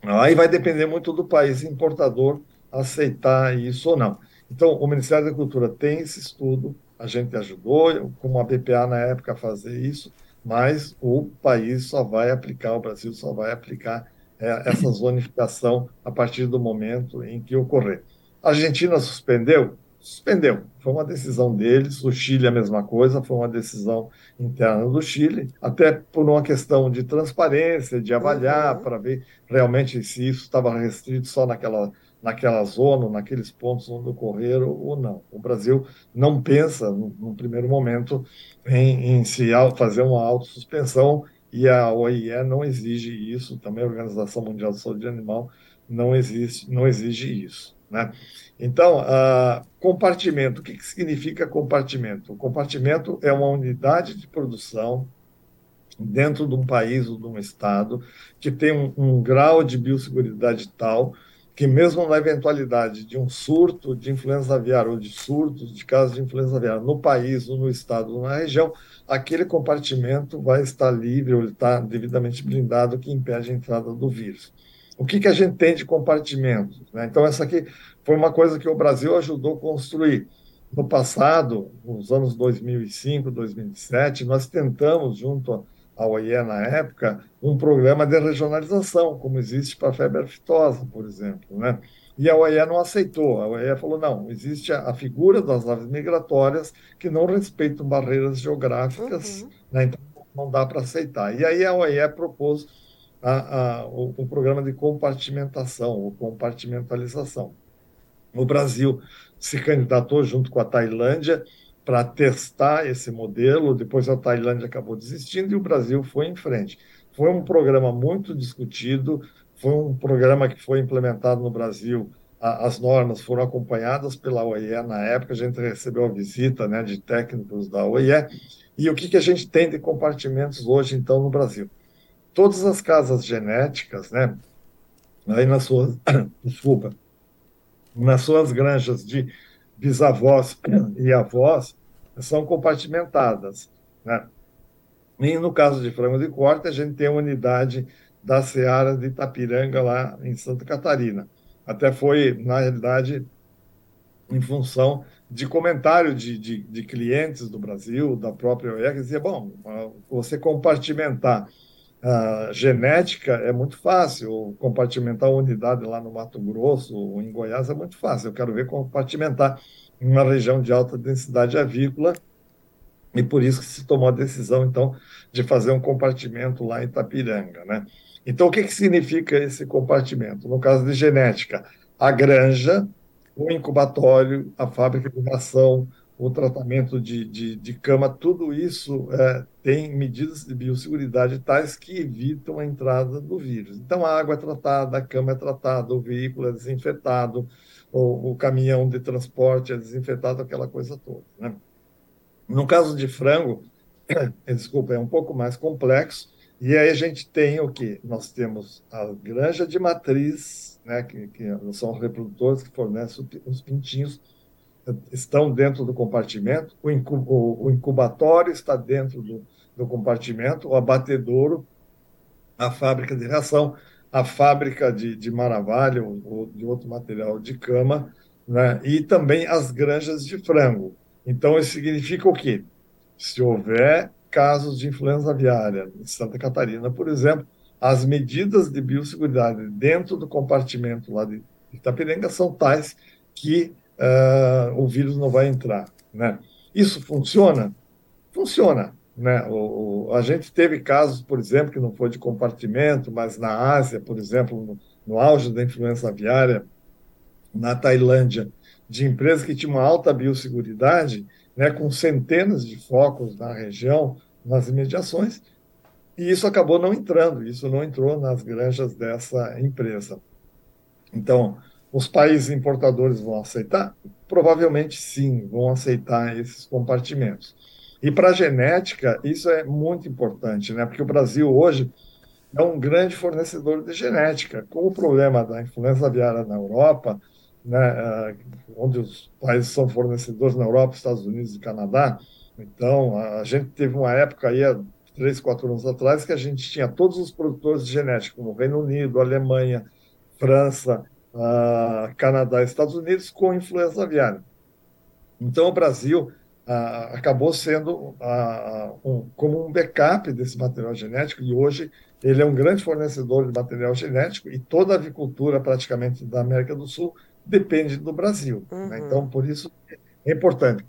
Aí vai depender muito do país importador aceitar isso ou não. Então, o Ministério da Cultura tem esse estudo, a gente ajudou, como a BPA na época, a fazer isso, mas o país só vai aplicar, o Brasil só vai aplicar é, essa zonificação a partir do momento em que ocorrer. A Argentina suspendeu? Suspendeu. Foi uma decisão deles. O Chile, a mesma coisa, foi uma decisão interna do Chile, até por uma questão de transparência, de avaliar, uhum. para ver realmente se isso estava restrito só naquela, naquela zona, naqueles pontos onde ocorreram ou não. O Brasil não pensa, no primeiro momento, em, em se fazer uma autossuspensão e a OIE não exige isso, também a Organização Mundial de Saúde Animal não, existe, não exige isso. Né? Então, uh, compartimento, o que, que significa compartimento? O compartimento é uma unidade de produção dentro de um país ou de um estado que tem um, um grau de biosseguridade tal que mesmo na eventualidade de um surto de influenza aviária ou de surtos de casos de influenza aviária no país ou no estado ou na região, aquele compartimento vai estar livre ou está devidamente blindado que impede a entrada do vírus. O que, que a gente tem de compartimentos? Né? Então, essa aqui foi uma coisa que o Brasil ajudou a construir. No passado, nos anos 2005, 2007, nós tentamos, junto a OIE na época, um programa de regionalização, como existe para a febre aftosa, por exemplo. Né? E a OIE não aceitou. A OIE falou: não, existe a, a figura das aves migratórias que não respeitam barreiras geográficas, uhum. né? então não dá para aceitar. E aí a OIE propôs a, a, o, o programa de compartimentação, ou compartimentalização. O Brasil se candidatou junto com a Tailândia para testar esse modelo. Depois a Tailândia acabou desistindo e o Brasil foi em frente. Foi um programa muito discutido, foi um programa que foi implementado no Brasil. As normas foram acompanhadas pela OIE na época, a gente recebeu a visita né, de técnicos da OIE. E o que, que a gente tem de compartimentos hoje, então, no Brasil? Todas as casas genéticas, né, aí nas suas, *coughs* desculpa, nas suas granjas de bisavós e avós são compartimentadas. Né? E no caso de frango de corte, a gente tem a unidade da Seara de Itapiranga, lá em Santa Catarina. Até foi, na realidade, em função de comentário de, de, de clientes do Brasil, da própria OEA, que dizia, bom, você compartimentar a genética é muito fácil, compartimentar a unidade lá no Mato Grosso ou em Goiás é muito fácil. Eu quero ver compartimentar uma região de alta densidade avícola e por isso que se tomou a decisão, então, de fazer um compartimento lá em Itapiranga, né? Então, o que, que significa esse compartimento? No caso de genética, a granja, o incubatório, a fábrica de ração, o tratamento de, de, de cama, tudo isso é, tem medidas de biosseguridade tais que evitam a entrada do vírus. Então, a água é tratada, a cama é tratada, o veículo é desinfetado, o, o caminhão de transporte é desinfetado, aquela coisa toda. Né? No caso de frango, *clears throat* desculpa, é um pouco mais complexo, e aí a gente tem o que? Nós temos a granja de matriz, né, que, que são os reprodutores que fornecem os pintinhos, estão dentro do compartimento, o, o incubatório está dentro do, do compartimento, o abatedouro, a fábrica de ração, a fábrica de, de maravalho ou de outro material de cama, né? e também as granjas de frango. Então, isso significa o quê? Se houver casos de influenza aviária em Santa Catarina, por exemplo, as medidas de biosseguridade dentro do compartimento lá de Itapirenga são tais que uh, o vírus não vai entrar. Né? Isso funciona? Funciona. Né? O, o, a gente teve casos, por exemplo, que não foi de compartimento, mas na Ásia, por exemplo, no, no auge da influenza aviária, na Tailândia, de empresas que tinham uma alta biosseguridade, né, com centenas de focos na região, nas imediações, e isso acabou não entrando, isso não entrou nas granjas dessa empresa. Então, os países importadores vão aceitar? Provavelmente sim, vão aceitar esses compartimentos. E para a genética, isso é muito importante, né? porque o Brasil hoje é um grande fornecedor de genética. Com o problema da influenza aviária na Europa, né, ah, onde os países são fornecedores na Europa, Estados Unidos e Canadá, então a gente teve uma época aí, há três, quatro anos atrás, que a gente tinha todos os produtores de genética, como Reino Unido, Alemanha, França, uh, Canadá e Estados Unidos, com influenza aviária. Então o Brasil ah, acabou sendo ah, um, como um backup desse material genético e hoje ele é um grande fornecedor de material genético e toda a avicultura praticamente da América do Sul depende do Brasil. Né? Uhum. Né? Então, por isso é importante.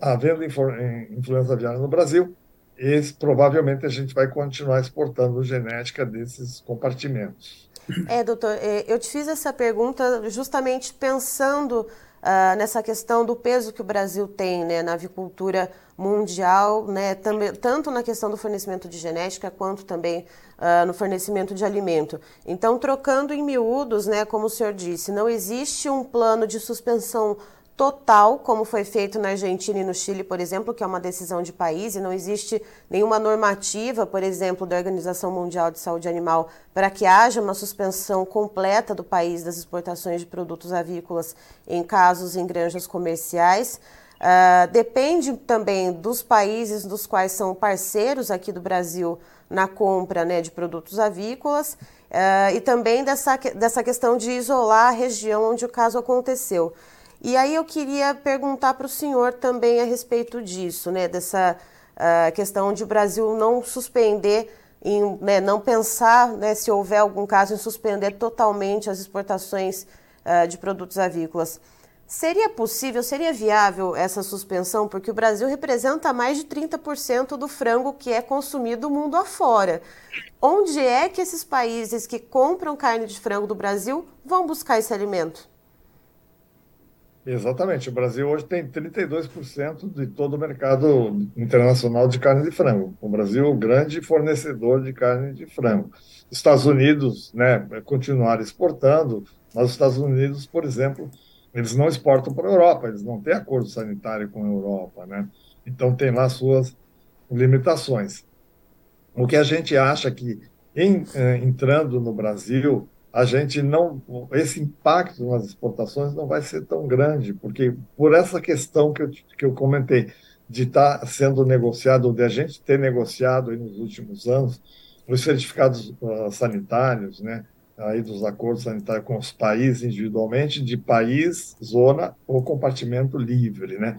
Havendo influenza aviária no Brasil, esse, provavelmente a gente vai continuar exportando genética desses compartimentos. É, doutor, é, eu te fiz essa pergunta justamente pensando uh, nessa questão do peso que o Brasil tem né, na avicultura mundial, né, também, tanto na questão do fornecimento de genética quanto também uh, no fornecimento de alimento. Então, trocando em miúdos, né, como o senhor disse, não existe um plano de suspensão total, como foi feito na Argentina e no Chile, por exemplo, que é uma decisão de país, e não existe nenhuma normativa, por exemplo, da Organização Mundial de Saúde Animal para que haja uma suspensão completa do país das exportações de produtos avícolas em casos em granjas comerciais. Uh, depende também dos países dos quais são parceiros aqui do Brasil na compra né, de produtos avícolas uh, e também dessa, dessa questão de isolar a região onde o caso aconteceu. E aí eu queria perguntar para o senhor também a respeito disso, né, dessa uh, questão de o Brasil não suspender, em, né, não pensar, né, se houver algum caso, em suspender totalmente as exportações uh, de produtos avícolas. Seria possível, seria viável essa suspensão? Porque o Brasil representa mais de 30% do frango que é consumido mundo afora. Onde é que esses países que compram carne de frango do Brasil vão buscar esse alimento? Exatamente. O Brasil hoje tem 32% de todo o mercado internacional de carne de frango. O Brasil é um grande fornecedor de carne de frango. Estados Unidos, né, continuar exportando, mas os Estados Unidos, por exemplo, eles não exportam para a Europa, eles não têm acordo sanitário com a Europa, né? Então tem lá suas limitações. O que a gente acha que em, eh, entrando no Brasil a gente não, esse impacto nas exportações não vai ser tão grande, porque por essa questão que eu, que eu comentei, de estar tá sendo negociado, de a gente ter negociado nos últimos anos, os certificados uh, sanitários, né, aí dos acordos sanitários com os países individualmente, de país, zona ou compartimento livre, né?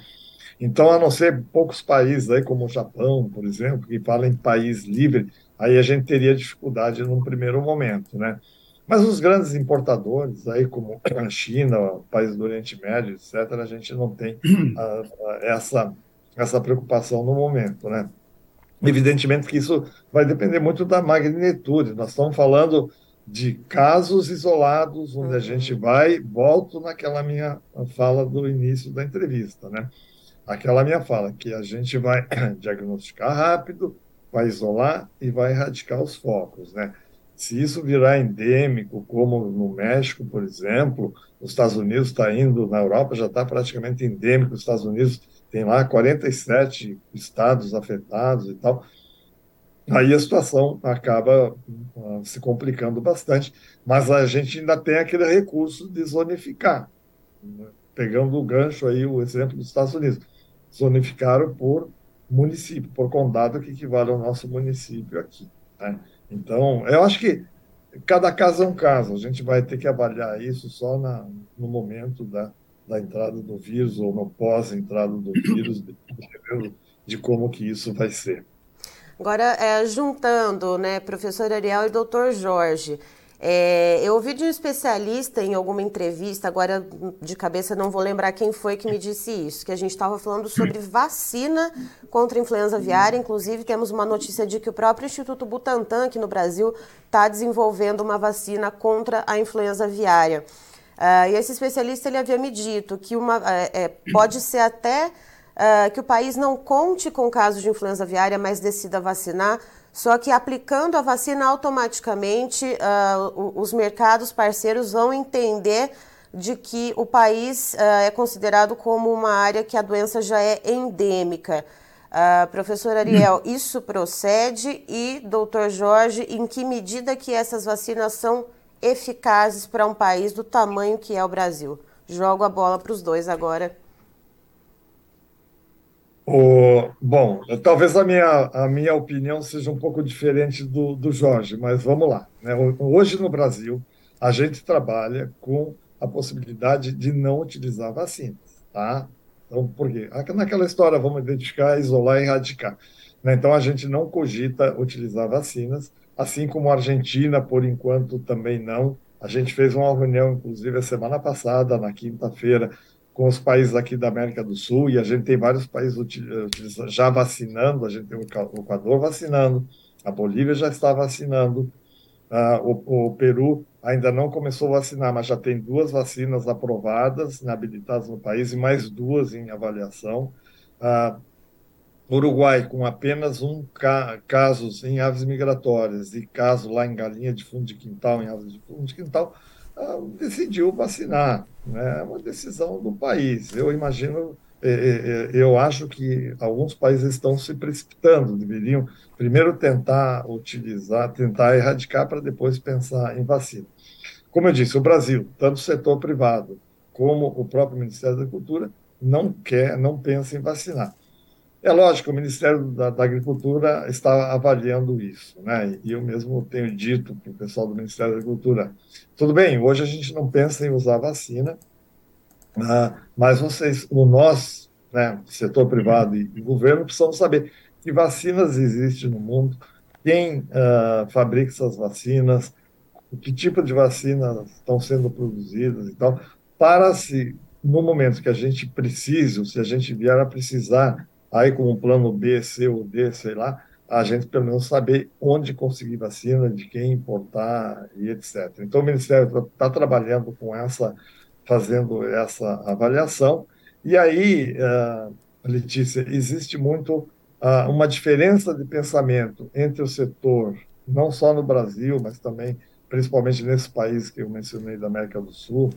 Então, a não ser poucos países aí, como o Japão, por exemplo, que falam em país livre, aí a gente teria dificuldade num primeiro momento, né? Mas os grandes importadores, aí como a China, países do Oriente Médio, etc., a gente não tem *clears throat* a, a, essa, essa preocupação no momento, né? Evidentemente que isso vai depender muito da magnitude. Nós estamos falando de casos isolados, onde a gente uhum. vai, volto naquela minha fala do início da entrevista, né? Aquela minha fala, que a gente vai *clears throat* diagnosticar rápido, vai isolar e vai erradicar os focos, né? Se isso virar endêmico, como no México, por exemplo, os Estados Unidos está indo, na Europa já está praticamente endêmico, os Estados Unidos tem lá 47 estados afetados e tal. Aí a situação acaba uh, se complicando bastante, mas a gente ainda tem aquele recurso de zonificar. Né? Pegando o gancho aí, o exemplo dos Estados Unidos. Zonificaram por município, por condado, que equivale ao nosso município aqui. Né? Então, eu acho que cada caso é um caso. A gente vai ter que avaliar isso só na, no momento da, da entrada do vírus ou no pós-entrada do vírus, dependendo de como que isso vai ser. Agora, é, juntando, né, professor Ariel e doutor Jorge, é, eu ouvi de um especialista em alguma entrevista, agora de cabeça não vou lembrar quem foi que me disse isso, que a gente estava falando sobre vacina contra a influenza aviária. Inclusive, temos uma notícia de que o próprio Instituto Butantan, aqui no Brasil, está desenvolvendo uma vacina contra a influenza aviária. Uh, e esse especialista ele havia me dito que uma, é, pode ser até uh, que o país não conte com casos de influenza aviária, mas decida vacinar só que aplicando a vacina automaticamente, uh, os mercados parceiros vão entender de que o país uh, é considerado como uma área que a doença já é endêmica. Uh, professor Ariel, isso procede? E, doutor Jorge, em que medida que essas vacinas são eficazes para um país do tamanho que é o Brasil? Jogo a bola para os dois agora. O, bom, talvez a minha, a minha opinião seja um pouco diferente do, do Jorge, mas vamos lá. Né? Hoje no Brasil, a gente trabalha com a possibilidade de não utilizar vacinas. Tá? Então, por quê? Naquela história, vamos identificar, isolar e erradicar. Né? Então, a gente não cogita utilizar vacinas, assim como a Argentina, por enquanto, também não. A gente fez uma reunião, inclusive, a semana passada, na quinta-feira, com os países aqui da América do Sul, e a gente tem vários países já vacinando, a gente tem o Equador vacinando, a Bolívia já está vacinando, uh, o, o, Peru ainda não começou a vacinar, mas já tem duas vacinas aprovadas, habilitadas no país, e mais duas em avaliação. Uh, Uruguai, com apenas um ca casos em aves migratórias e caso lá em galinha de fundo de quintal, em aves de fundo de quintal, decidiu vacinar. Né? É uma decisão do país. Eu imagino, é, é, eu acho que alguns países estão se precipitando, deveriam primeiro tentar utilizar, tentar erradicar para depois pensar em vacina. Como eu disse, o Brasil, tanto o setor privado como o próprio Ministério da Agricultura, não quer, não pensa em vacinar. É lógico, o Ministério da, da, Agricultura está avaliando isso, né? E eu mesmo tenho dito para o pessoal do Ministério da Agricultura: tudo bem, hoje a gente não pensa em usar vacina, uh, mas vocês, o nós, né, setor privado e, e governo, precisamos saber que vacinas existem no mundo, quem uh, fabrica essas vacinas, que tipo de vacinas estão sendo produzidas e tal, para se, no momento que a gente precise, ou se a gente vier a precisar aí com um plano B, C ou D, sei lá, a gente pelo menos saber onde conseguir vacina, de quem importar e etc. Então o Ministério está tá trabalhando com essa, fazendo essa avaliação. E aí, uh, Letícia, existe muito uh, uma diferença de pensamento entre o setor, não só no Brasil, mas também, principalmente nesses países que eu mencionei da América do Sul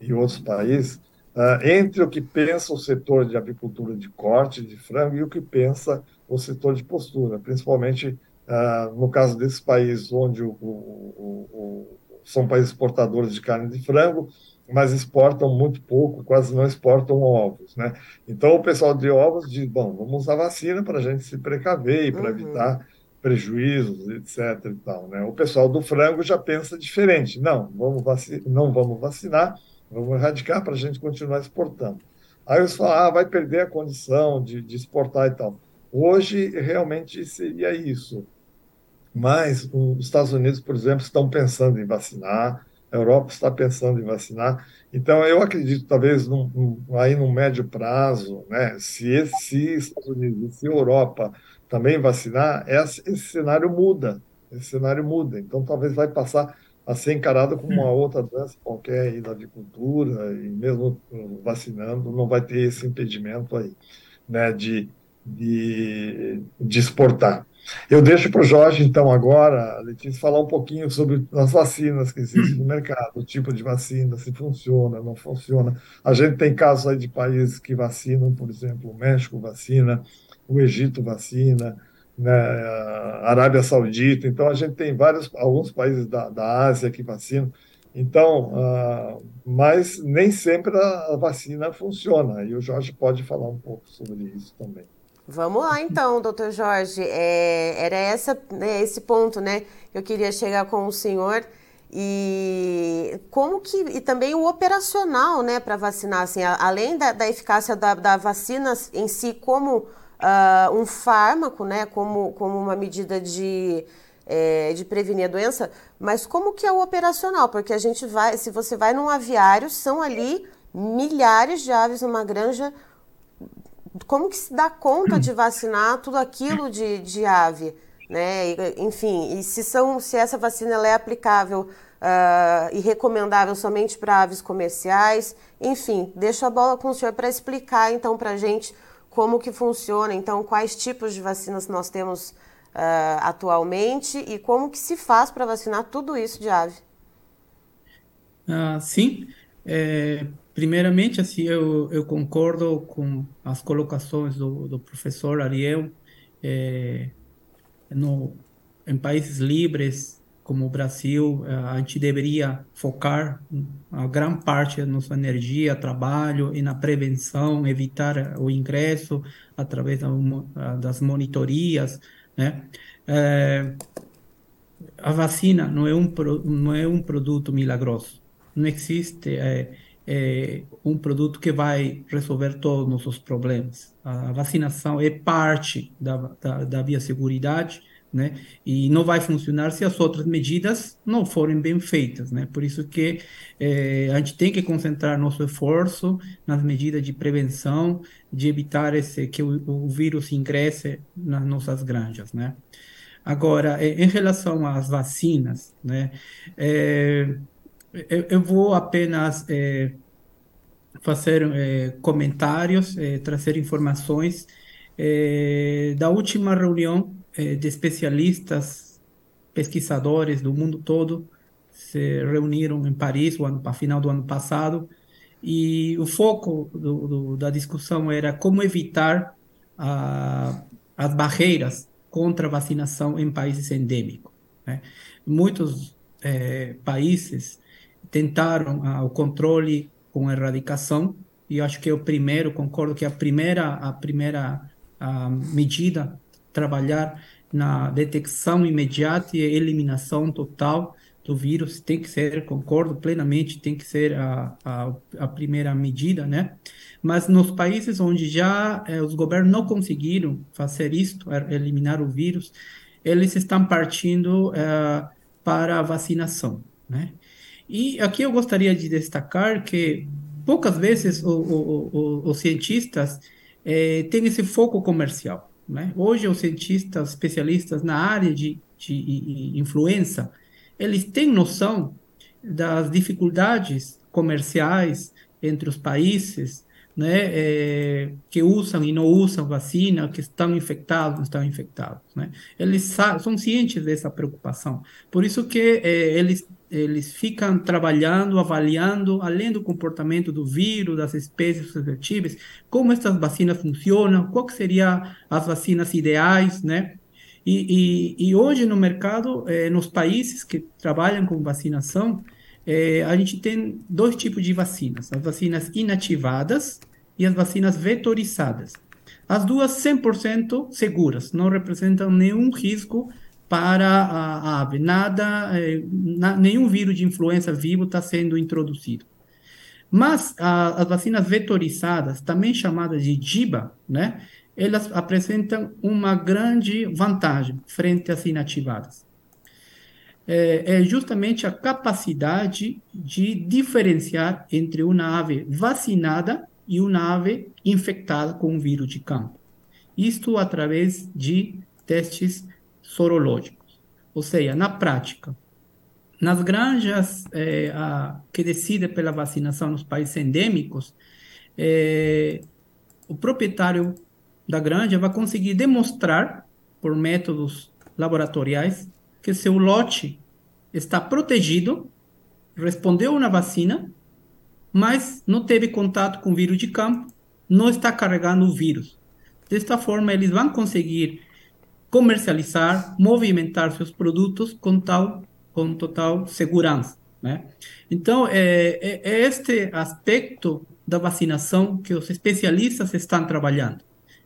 e outros países, uh, entre o que pensa o setor de avicultura de corte de frango e o que pensa o setor de postura, principalmente uh, no caso desses países onde o, o, o, são países exportadores de carne de frango, mas exportam muito pouco, quase não exportam ovos, né? Então o pessoal de ovos diz, bom, vamos usar vacina para a gente se precaver e para uhum. evitar prejuízos, etc. E tal, né? O pessoal do frango já pensa diferente, não, vamos vacinar, não vamos vacinar, Vamos erradicar para a gente continuar exportando. Aí eles falam, ah, vai perder a condição de, de exportar e tal. Hoje, realmente, seria isso. Mas os Estados Unidos, por exemplo, estão pensando em vacinar, a Europa está pensando em vacinar. Então, eu acredito, talvez, num, num, aí no médio prazo, né, se, esse, se Estados Unidos se Europa também vacinar, esse, esse cenário muda. Esse cenário muda. Então, talvez vai passar a ser encarada como uma outra doença qualquer aí da agricultura, e mesmo vacinando, não vai ter esse impedimento aí, né, de, de, de exportar. Eu deixo para o Jorge, então, agora, Letícia, falar um pouquinho sobre as vacinas que existem no mercado, o tipo de vacina, se funciona, não funciona. A gente tem casos aí de países que vacinam, por exemplo, o México vacina, o Egito vacina, né, Arábia Saudita. Então, a gente tem vários, alguns países da, da Ásia que vacinam. Então, uh, mas nem sempre a vacina funciona. E o Jorge pode falar um pouco sobre isso também. Vamos lá, então, doutor Jorge. É, era essa, né, esse ponto, né, eu queria chegar com o senhor e como que e também o operacional, né, para vacinar, assim, além da, da eficácia da, da vacina em si, como uh, um fármaco, né, como, como uma medida de, é, de prevenir a doença, mas como que é o operacional? Porque a gente vai, se você vai num aviário, são ali milhares de aves numa granja. Como que se dá conta de vacinar tudo aquilo de, de ave? Né? enfim, e se, são, se essa vacina ela é aplicável uh, e recomendável somente para aves comerciais, enfim, deixo a bola com o senhor para explicar então para a gente como que funciona, então quais tipos de vacinas nós temos uh, atualmente e como que se faz para vacinar tudo isso de ave. Ah, sim, é, primeiramente assim eu, eu concordo com as colocações do, do professor Ariel é, no, em países livres como o Brasil, eh, a gente deveria focar a grande parte da nossa energia, trabalho e na prevenção, evitar o ingresso através das monitorias, né? É, a vacina não é um não é um produto milagroso. Não existe é, é, um produto que vai resolver todos os nossos problemas. A vacinação é parte da, da, da biosseguridade, né? E não vai funcionar se as outras medidas não forem bem feitas, né? Por isso que é, a gente tem que concentrar nosso esforço nas medidas de prevenção, de evitar esse que o, o vírus ingresse nas nossas granjas, né? Agora, em relação às vacinas, né? É, eu, eu vou apenas fazer comentários, trazer informações da última reunião é, de especialistas, pesquisadores do mundo todo, se reuniram em Paris no ano, final do ano passado e o foco do, do, da discussão era como evitar as barreiras contra a vacinação em países endêmicos. Né? Muitos é, países tentaram ah, o controle com erradicação e acho que é o primeiro concordo que a primeira a primeira a medida trabalhar na detecção imediata e eliminação total do vírus. Tem que ser concordo plenamente tem que ser a, a, a primeira medida né? Mas nos países onde já eh, os governos não conseguiram fazer isto eliminar o vírus eles estão partindo eh, para a vacinação né? E aqui eu gostaria de destacar que poucas vezes o, o, o, os cientistas é, têm esse foco comercial. Né? Hoje, os cientistas especialistas na área de, de influenza, eles têm noção das dificuldades comerciais entre os países, né, é, que usam e não usam vacina, que estão infectados, não estão infectados, né? Eles são cientes dessa preocupação. Por isso que é, eles eles ficam trabalhando, avaliando, além do comportamento do vírus, das espécies suscetíveis, como essas vacinas funcionam, qual seriam as vacinas ideais, né? E, e, e hoje no mercado, eh, nos países que trabalham com vacinação, eh, a gente tem dois tipos de vacinas, as vacinas inativadas e as vacinas vetorizadas. As duas 100% seguras, não representam nenhum risco para a, ave. Nada, é, na, nenhum vírus de influenza vivo está sendo introduzido. Mas a, as vacinas vetorizadas, também chamadas de DIBA, né, elas apresentam uma grande vantagem frente às inativadas. É, é justamente a capacidade de diferenciar entre uma ave vacinada e uma ave infectada com o vírus de campo. Isto através de testes sorológicos. Ou seja, na prática, nas granjas é, a, que decidem pela vacinação nos países endêmicos, é, o proprietário da granja vai conseguir demonstrar, por métodos laboratoriais, que seu lote está protegido, respondeu na vacina, mas não teve contato com o vírus de campo, não está carregando o vírus. Desta forma, eles vão conseguir comercializar, movimentar seus produtos com tal com total segurança, né? Então é, é, é este aspecto da vacinação que os especialistas estão trabalhando.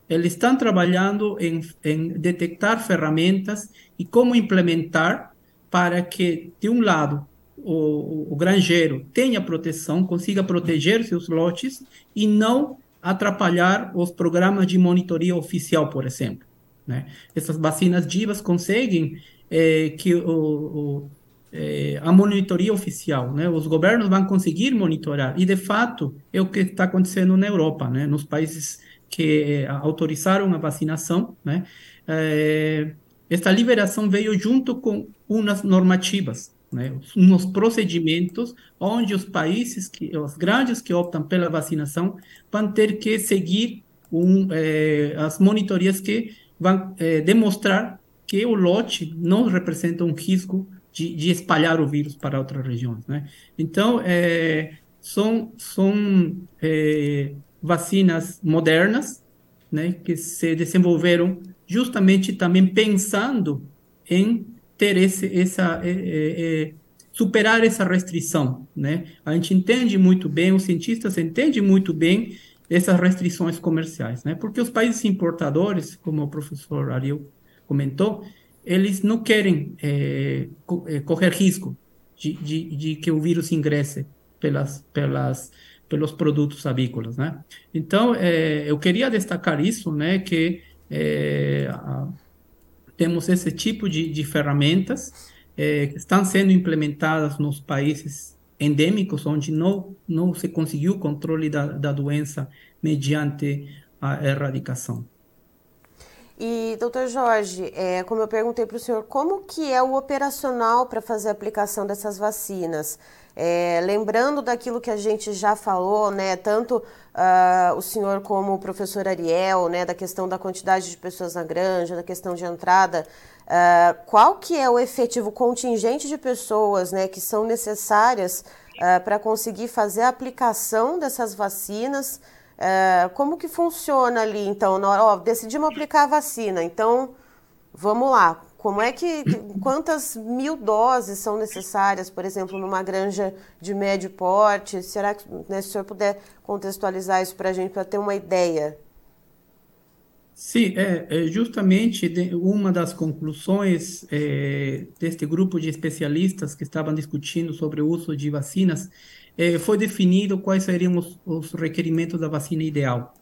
Eles estão trabalhando em, em detectar ferramentas e como implementar para que, de um lado, o, o granjeiro tenha proteção, consiga proteger seus lotes e não atrapalhar os programas de monitoria oficial, por exemplo. Né? Essas vacinas divas conseguem é, que o, o é, a monitoria oficial, né? Os governos vão conseguir monitorar e de fato é o que está acontecendo na Europa, né? Nos países que é, autorizaram a vacinação, né? É, esta liberação veio junto com umas normativas, né? Uns procedimentos onde os países que, os grandes que optam pela vacinação vão ter que seguir um, é, as monitorias que vão é, demonstrar que o lote não representa um risco de, de, espalhar o vírus para outras regiões, né? Então, é, são, são é, vacinas modernas, né, que se desenvolveram justamente também pensando em ter esse, essa, é, é, é, superar essa restrição, né? A gente entende muito bem, os cientistas entendem muito bem essas restrições comerciais, né? Porque os países importadores, como o professor Ariel comentou, eles não querem é, correr risco de, de, de, que o vírus ingresse pelas, pelas pelos produtos avícolas, né? Então, é, eu queria destacar isso, né, que é, a, temos esse tipo de, de ferramentas que estão sendo implementadas nos países endêmicos, onde não, não se conseguiu o controle da, da doença mediante a erradicação. E, doutor Jorge, é, como eu perguntei para o senhor, como que é o operacional para fazer a aplicação dessas vacinas? É, lembrando daquilo que a gente já falou, né, tanto uh, o senhor como o professor Ariel, né, da questão da quantidade de pessoas na granja, da questão de entrada, uh, qual que é o efetivo contingente de pessoas né, que são necessárias uh, para conseguir fazer a aplicação dessas vacinas? É, como que funciona ali, então? Ó, decidimos aplicar a vacina, então vamos lá. Como é que. Quantas mil doses são necessárias, por exemplo, numa granja de médio porte? Será que, né, se o senhor puder contextualizar isso para a gente, para ter uma ideia? Sim, é, é justamente uma das conclusões é, deste grupo de especialistas que estavam discutindo sobre o uso de vacinas eh, foi definido quais seriam os, os, requerimentos da vacina ideal.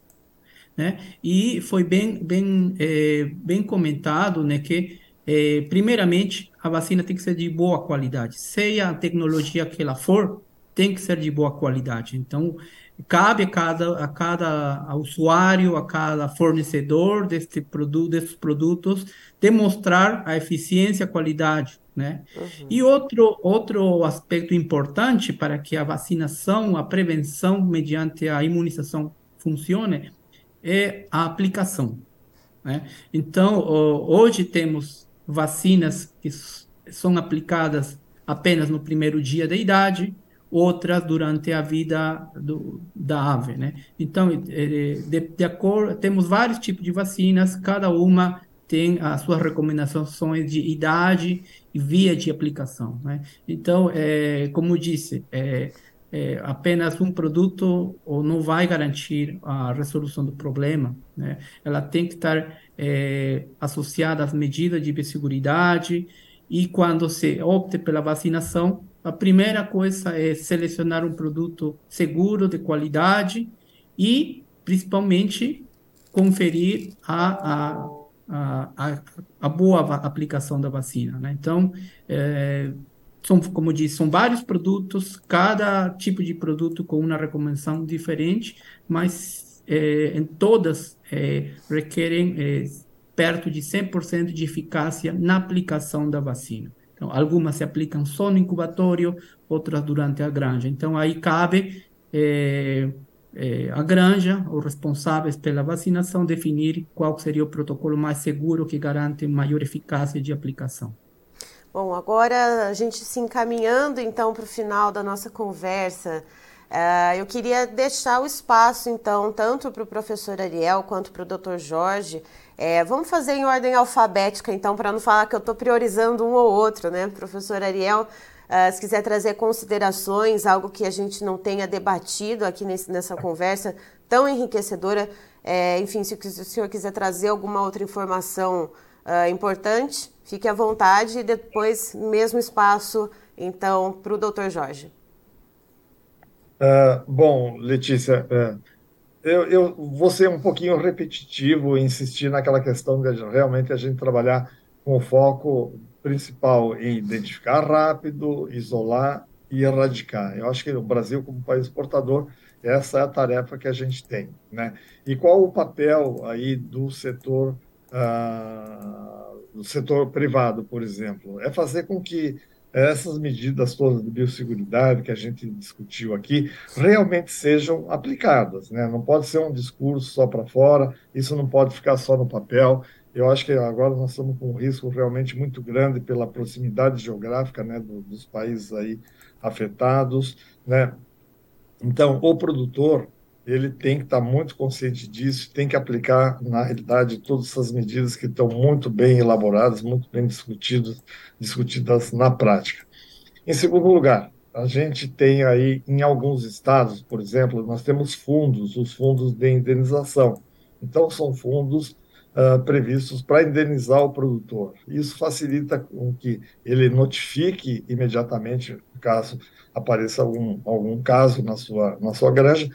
Né? E foi bem, bem, eh, bem comentado né, que, eh, primeiramente, a vacina tem que ser de boa qualidade. Seja a tecnologia que ela for, tem que ser de boa qualidade. Então, cabe a cada, a cada usuário, a cada fornecedor deste produto, desses produtos, demonstrar a eficiência, a qualidade, né? Uhum. E outro, outro aspecto importante para que a vacinação, a prevenção mediante a imunização funcione é a aplicação. Né? Então, hoje temos vacinas que são aplicadas apenas no primeiro dia da idade, outras durante a vida do, da ave, né? Então, é, de, de acordo, temos vários tipos de vacinas, cada uma tem as suas recomendações de idade e via de aplicação, né? Então, é, como disse, é, é, apenas um produto ou não vai garantir a resolução do problema, né? Ela tem que estar associada às medidas de biosseguridade e quando se opte pela vacinação, a primeira coisa é selecionar um produto seguro, de qualidade e, principalmente, conferir a, a, a, a boa aplicação da vacina. Né? Então, é, são, como disse, são vários produtos, cada tipo de produto com uma recomendação diferente, mas é, em todas é, requerem é, perto de 100% de eficácia na aplicação da vacina. Então, algumas se aplicam só no incubatório, outras durante a granja. Então, aí cabe é, é, a granja, os responsáveis pela vacinação, definir qual seria o protocolo mais seguro que garante maior eficácia de aplicação. Bom, agora a gente se encaminhando então para o final da nossa conversa, uh, eu queria deixar o espaço então tanto para o professor Ariel quanto para o doutor Jorge é, vamos fazer em ordem alfabética, então, para não falar que eu estou priorizando um ou outro, né? Professor Ariel, uh, se quiser trazer considerações, algo que a gente não tenha debatido aqui nesse, nessa conversa tão enriquecedora, é, enfim, se, se, o senhor quiser trazer alguma outra informação uh, importante, fique à vontade e depois, mesmo espaço, então, para o doutor Jorge. Uh, bom, Letícia, uh, eu, eu vou ser um pouquinho repetitivo e insistir naquela questão de realmente a gente trabalhar com o foco principal em identificar rápido, isolar e erradicar. Eu acho que o Brasil, como país exportador, essa é a tarefa que a gente tem. Né? E qual o papel aí do setor, ah, do setor privado, por exemplo? É fazer com que essas medidas todas de biosseguridade que a gente discutiu aqui realmente sejam aplicadas. Né? Não pode ser um discurso só para fora, isso não pode ficar só no papel. Eu acho que agora nós estamos com um risco realmente muito grande pela proximidade geográfica né, dos países aí afetados. Né? Então, o produtor ele tem que estar muito consciente disso, tem que aplicar, na realidade, todas essas medidas que estão muito bem elaboradas, muito bem discutidas, discutidas na prática. Em segundo lugar, a gente tem aí, em alguns estados, por exemplo, nós temos fundos, os fundos de indenização. Então, são fundos uh, previstos para indenizar o produtor. Isso facilita com que ele notifique imediatamente, caso apareça algum, algum caso na sua, na sua granja,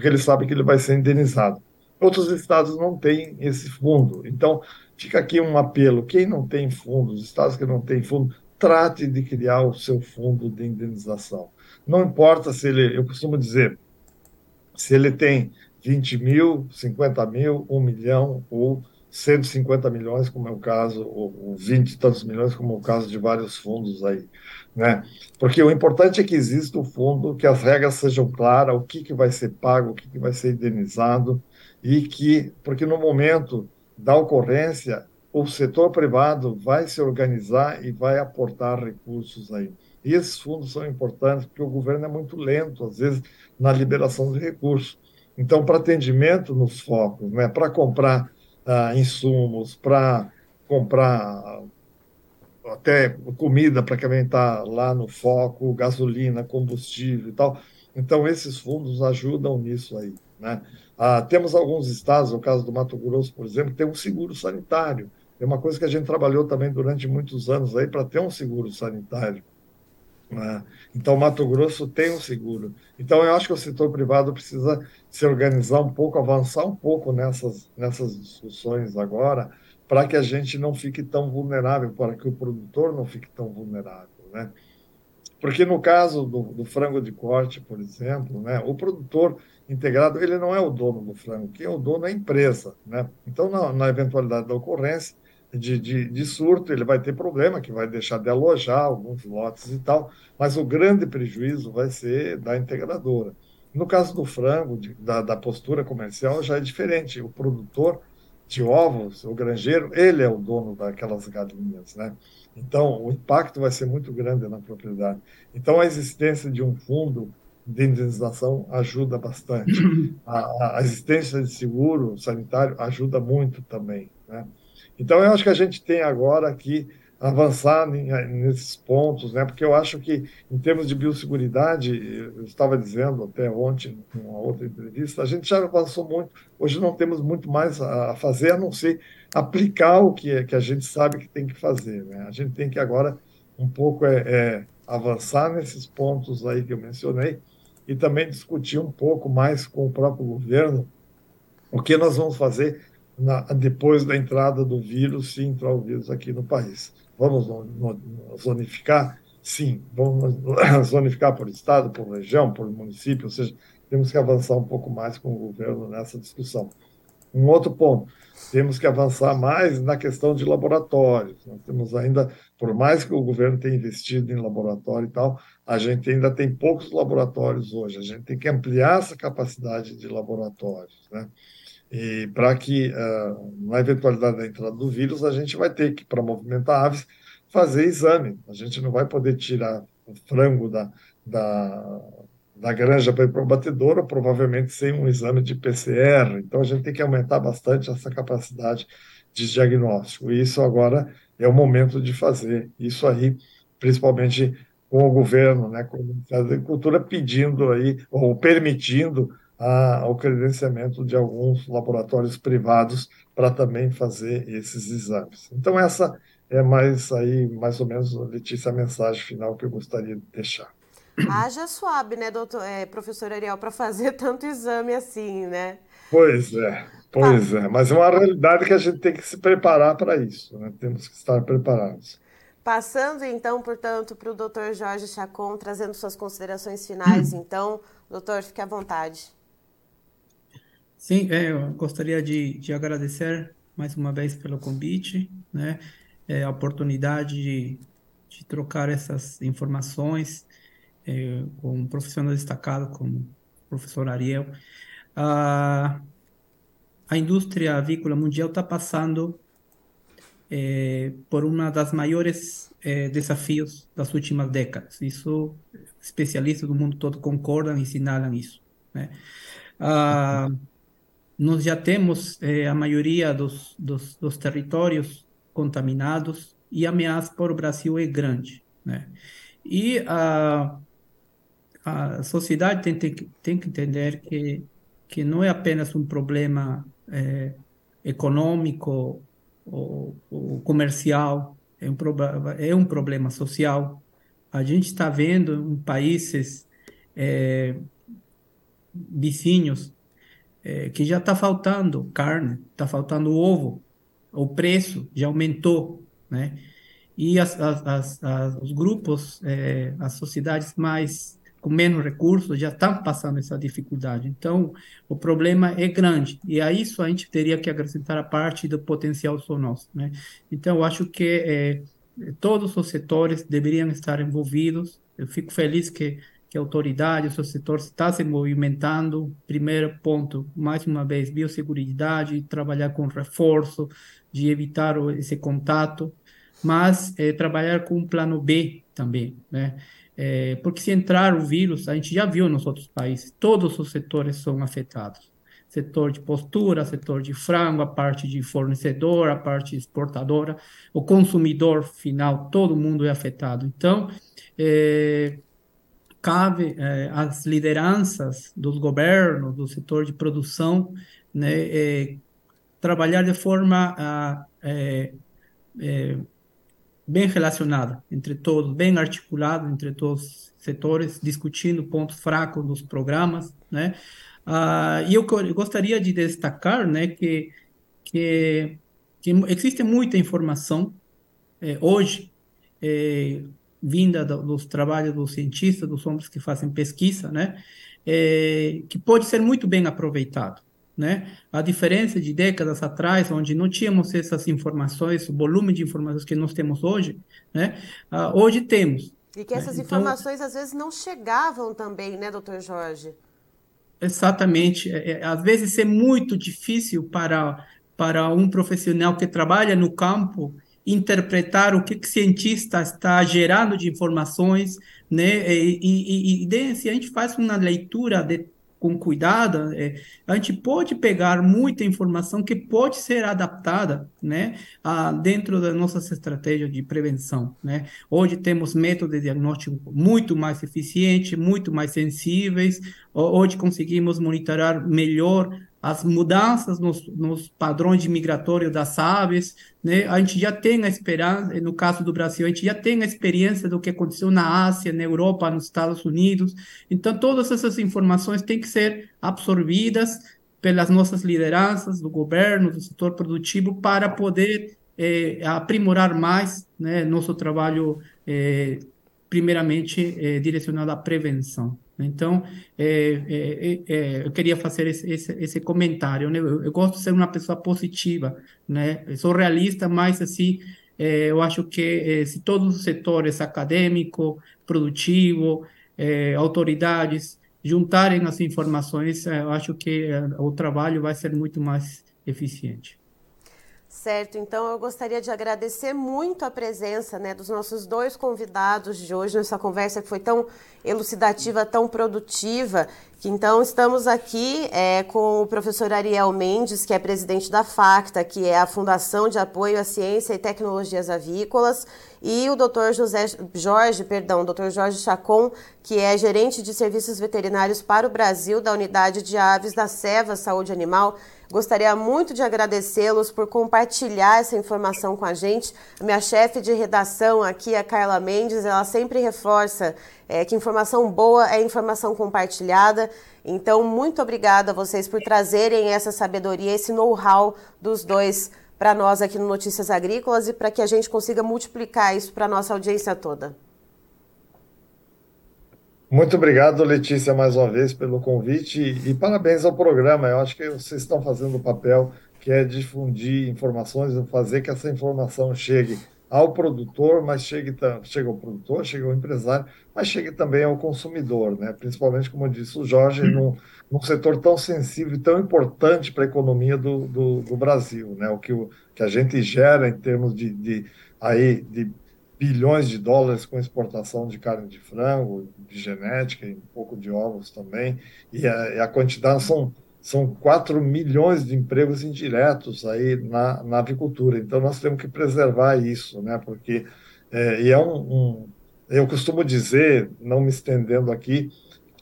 porque ele sabe que ele vai ser indenizado. Outros estados não têm esse fundo. Então, fica aqui um apelo: quem não tem fundo, os estados que não têm fundo, trate de criar o seu fundo de indenização. Não importa se ele, eu costumo dizer, se ele tem 20 mil, 50 mil, 1 milhão ou 150 milhões, como é o caso, ou 20 e tantos milhões, como é o caso de vários fundos aí. Né? Porque o importante é que exista o fundo, que as regras sejam claras, o que, que vai ser pago, o que, que vai ser indenizado, e que, porque no momento da ocorrência, o setor privado vai se organizar e vai aportar recursos aí. E esses fundos são importantes porque o governo é muito lento, às vezes, na liberação de recursos. Então, para atendimento nos focos, né, para comprar uh, insumos, para comprar até comida para quem está lá no foco, gasolina, combustível e tal. Então, esses fundos ajudam nisso aí. Né? Ah, temos alguns estados, no caso do Mato Grosso, por exemplo, que tem um seguro sanitário. É uma coisa que a gente trabalhou também durante muitos anos aí para ter um seguro sanitário. Né? Então, Mato Grosso tem um seguro. Então, eu acho que o setor privado precisa se organizar um pouco, avançar um pouco nessas, nessas discussões agora, para que a gente não fique tão vulnerável, para que o produtor não fique tão vulnerável. Né? Porque no caso do, do frango de corte, por exemplo, né, o produtor integrado, ele não é o dono do frango, quem é o dono é a empresa. Né? Então, na, na eventualidade da ocorrência, de, de, de, surto, ele vai ter problema, que vai deixar de alojar alguns lotes e tal, mas o grande prejuízo vai ser da integradora. No caso do frango, de, da, da, postura comercial, já é diferente. O produtor de ovos, o granjeiro, ele é o dono daquelas galinhas, né? Então, o impacto vai ser muito grande na propriedade. Então, a existência de um fundo de indenização ajuda bastante. *clears throat* A, a existência de seguro sanitário ajuda muito também, né? Então, eu acho que a gente tem agora que avançar nesses pontos, né? porque eu acho que, em termos de biosseguridade, eu estava dizendo até ontem, em uma outra entrevista, a gente já avançou muito, hoje não temos muito mais a fazer, a não ser aplicar o que, é, que a gente sabe que tem que fazer. Né? A gente tem que agora um pouco é, é, avançar nesses pontos aí que eu mencionei e também discutir um pouco mais com o próprio governo o que nós vamos fazer na, depois da entrada do vírus, se entrar o vírus aqui no país. Vamos zonificar? Sim, vamos *coughs* zonificar por estado, por região, por município, ou seja, temos que avançar um pouco mais com o governo nessa discussão. Um outro ponto, temos que avançar mais na questão de laboratórios. Nós temos ainda, por mais que o governo tenha investido em laboratório e tal, a gente ainda tem poucos laboratórios hoje. A gente tem que ampliar essa capacidade de laboratórios, né? E para que, uh, na eventualidade da entrada do vírus, a gente vai ter que, para movimentar aves, fazer exame. A gente não vai poder tirar o frango da, da, da granja para ir para o batedouro, provavelmente sem um exame de PCR. Então, a gente tem que aumentar bastante essa capacidade de diagnóstico. E isso agora é o momento de fazer isso aí, principalmente com o governo, né, com a Agricultura pedindo aí, ou permitindo ao credenciamento de alguns laboratórios privados para também fazer esses exames. Então essa é mais aí mais ou menos Letícia a mensagem final que eu gostaria de deixar. Haja suave, né, doutor, é, professor Ariel, para fazer *laughs* tanto exame assim, né? Pois é, pois é. Mas é uma realidade que a gente tem que se preparar para isso, né? Temos que estar preparados. Passando então, portanto, para o doutor Jorge Chacon, trazendo suas considerações finais, *clears throat* então, doutor, fique à vontade. Sim, é, eu gostaria de, de agradecer mais uma vez pelo convite, né? É, a oportunidade de, de trocar essas informações é, com um profissional destacado como o professor Ariel. A, a indústria avícola mundial está passando é, por uma das maiores é, desafios das últimas décadas. Isso, especialistas do mundo todo concordam e assinalam isso. Né? Ah, nós já temos eh, a maioria dos, dos, dos, territórios contaminados e a ameaça para o Brasil é grande. Né? E a, a sociedade tem, tem, tem que entender que, que não é apenas um problema eh, econômico ou, ou comercial, é um, é um problema social. A gente está vendo em países é, vizinhos é, que já está faltando carne, está faltando ovo, o preço já aumentou, né? E as, as, as, os grupos, é, as sociedades mais com menos recursos já estão passando essa dificuldade. Então, o problema é grande. E a isso a gente teria que acrescentar a parte do potencial só nosso, né? Então, eu acho que é, todos os setores deveriam estar envolvidos. Eu fico feliz que que a autoridade, o seu setor está se movimentando. Primeiro ponto, mais uma vez, biosseguridade, trabalhar com reforço, de evitar esse contato, mas é, trabalhar com um plano B também, né? É, porque se entrar o vírus, a gente já viu nos outros países, todos os setores são afetados. Setor de postura, setor de frango, a parte de fornecedor, a parte exportadora, o consumidor final, todo mundo é afetado. Então, é, cabe é, às lideranças dos governos, do setor de produção, né, é, trabalhar de forma é, bem relacionada entre todos, bem articulado entre todos os setores, discutindo pontos fracos dos programas, né? Ah, e eu, gostaria de destacar, né, que, que, que existe muita informação hoje vinda do, dos trabalhos dos cientistas, dos homens que fazem pesquisa, né, é, que pode ser muito bem aproveitado. Né? A diferença de décadas atrás, onde não tínhamos essas informações, o volume de informações que nós temos hoje, né? Uh, hoje temos. E que essas né? então, informações às vezes não chegavam também, né, doutor Jorge? Exatamente. É, é, às vezes é muito difícil para, para um profissional que trabalha no campo interpretar o que o cientista está gerando de informações, né? E, e, e, e se a gente faz uma leitura de, com cuidado, é, a gente pode pegar muita informação que pode ser adaptada, né, a, dentro da nossas estratégias de prevenção, né. Hoje temos métodos de diagnóstico muito mais eficientes, muito mais sensíveis. Hoje conseguimos monitorar melhor as mudanças nos, nos, padrões de migratório das aves, né? A gente já tem a esperança, no caso do Brasil, a gente já tem a experiência do que aconteceu na Ásia, na Europa, nos Estados Unidos. Então, todas essas informações têm que ser absorvidas pelas nossas lideranças do governo, do setor produtivo, para poder é, aprimorar mais né, nosso trabalho, é, primeiramente é, direcionado à prevenção. Então, é, é, é, eu queria fazer esse, esse, esse comentário. Né? Eu, eu, gosto de ser uma pessoa positiva, né? Eu sou realista, mas assim, é, eu acho que é, se todos os setores, acadêmico, produtivo, é, autoridades, juntarem as informações, eu acho que o trabalho vai ser muito mais eficiente. Certo, então eu gostaria de agradecer muito a presença né, dos nossos dois convidados de hoje nessa conversa que foi tão elucidativa, tão produtiva. Que, então estamos aqui é, com o professor Ariel Mendes, que é presidente da FACTA, que é a Fundação de Apoio à Ciência e Tecnologias Avícolas, e o Dr. José Jorge, perdão, Dr. Jorge Chacon, que é gerente de serviços veterinários para o Brasil da Unidade de Aves da Seva Saúde Animal. Gostaria muito de agradecê-los por compartilhar essa informação com a gente. A minha chefe de redação aqui, a Carla Mendes, ela sempre reforça é, que informação boa é informação compartilhada. Então, muito obrigada a vocês por trazerem essa sabedoria, esse know-how dos dois para nós aqui no Notícias Agrícolas e para que a gente consiga multiplicar isso para a nossa audiência toda. Muito obrigado, Letícia, mais uma vez pelo convite e, parabéns ao programa. Eu acho que vocês estão fazendo o papel que é difundir informações, fazer que essa informação chegue ao produtor, mas chegue, chegue ao produtor, chegue ao empresário, mas chegue também ao consumidor, né? principalmente, como disse o Jorge, num, num setor tão sensível e tão importante para a economia do, do, do, Brasil. Né? O, que, o que a gente gera em termos de, de, aí, de bilhões de dólares com exportação de carne de frango, de genética e um pouco de ovos também, e a, e a quantidade são, são 4 milhões de empregos indiretos aí na, na avicultura. Então nós temos que preservar isso, né? Porque é, e é um, um, eu costumo dizer, não me estendendo aqui,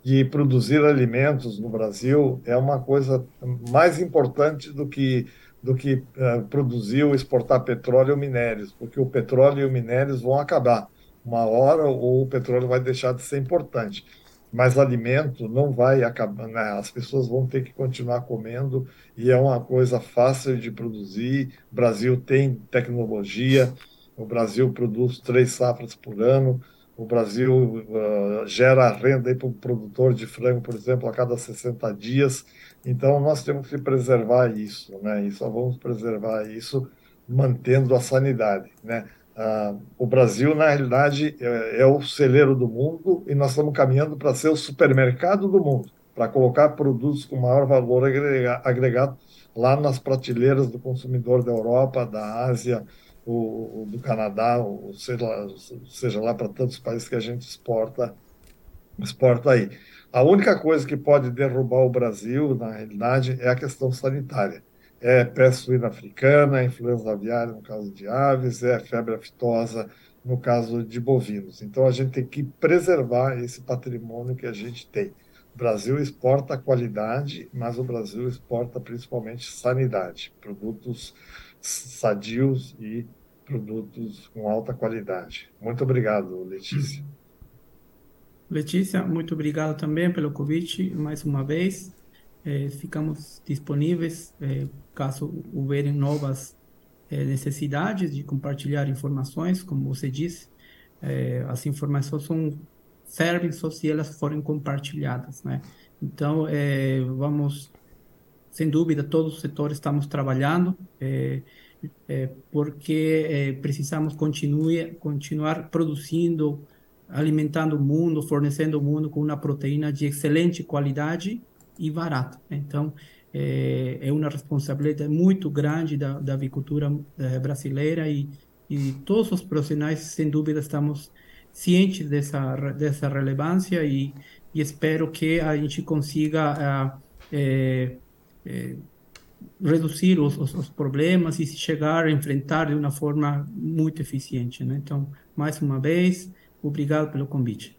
que produzir alimentos no Brasil é uma coisa mais importante do que do que uh, produzir ou exportar petróleo ou minérios, porque o petróleo e os minérios vão acabar uma hora ou o petróleo vai deixar de ser importante. Mas alimento não vai acabar, né? as pessoas vão ter que continuar comendo e é uma coisa fácil de produzir. O Brasil tem tecnologia, o Brasil produz três safras por ano, o Brasil uh, gera renda para o produtor de frango, por exemplo, a cada 60 dias. Então, nós temos que preservar isso, né? E só vamos preservar isso mantendo a sanidade, né? Uh, o Brasil, na realidade, é, é, o celeiro do mundo e nós estamos caminhando para ser o supermercado do mundo, para colocar produtos com maior valor agregado lá nas prateleiras do consumidor da Europa, da Ásia, o, o do Canadá, ou seja, seja lá para tantos países que a gente exporta, exporta aí. A única coisa que pode derrubar o Brasil, na realidade, é a questão sanitária. É peste suína africana, influenza aviária no caso de aves, é febre aftosa no caso de bovinos. Então a gente tem que preservar esse patrimônio que a gente tem. O Brasil exporta qualidade, mas o Brasil exporta principalmente sanidade, produtos sadios e produtos com alta qualidade. Muito obrigado, Letícia. Letícia, muito obrigado também pelo convite mais uma vez. É, ficamos disponíveis é, caso houverem novas é, necessidades de compartilhar informações, como você disse. as informações são, servem só se elas forem compartilhadas, né? Então, vamos, sem dúvida, todos os setores estamos trabalhando é, porque é, precisamos continue, continuar produzindo, alimentando o mundo, fornecendo o mundo com uma proteína de excelente qualidade e barata. Então, é, é uma responsabilidade muito grande da, da avicultura é, brasileira e, e todos os profissionais, sem dúvida, estamos cientes dessa, dessa relevância e, e espero que a gente consiga é, reduzir os, os, os, problemas e se chegar a enfrentar de uma forma muito eficiente. Né? Então, mais uma vez, obrigado pelo convite.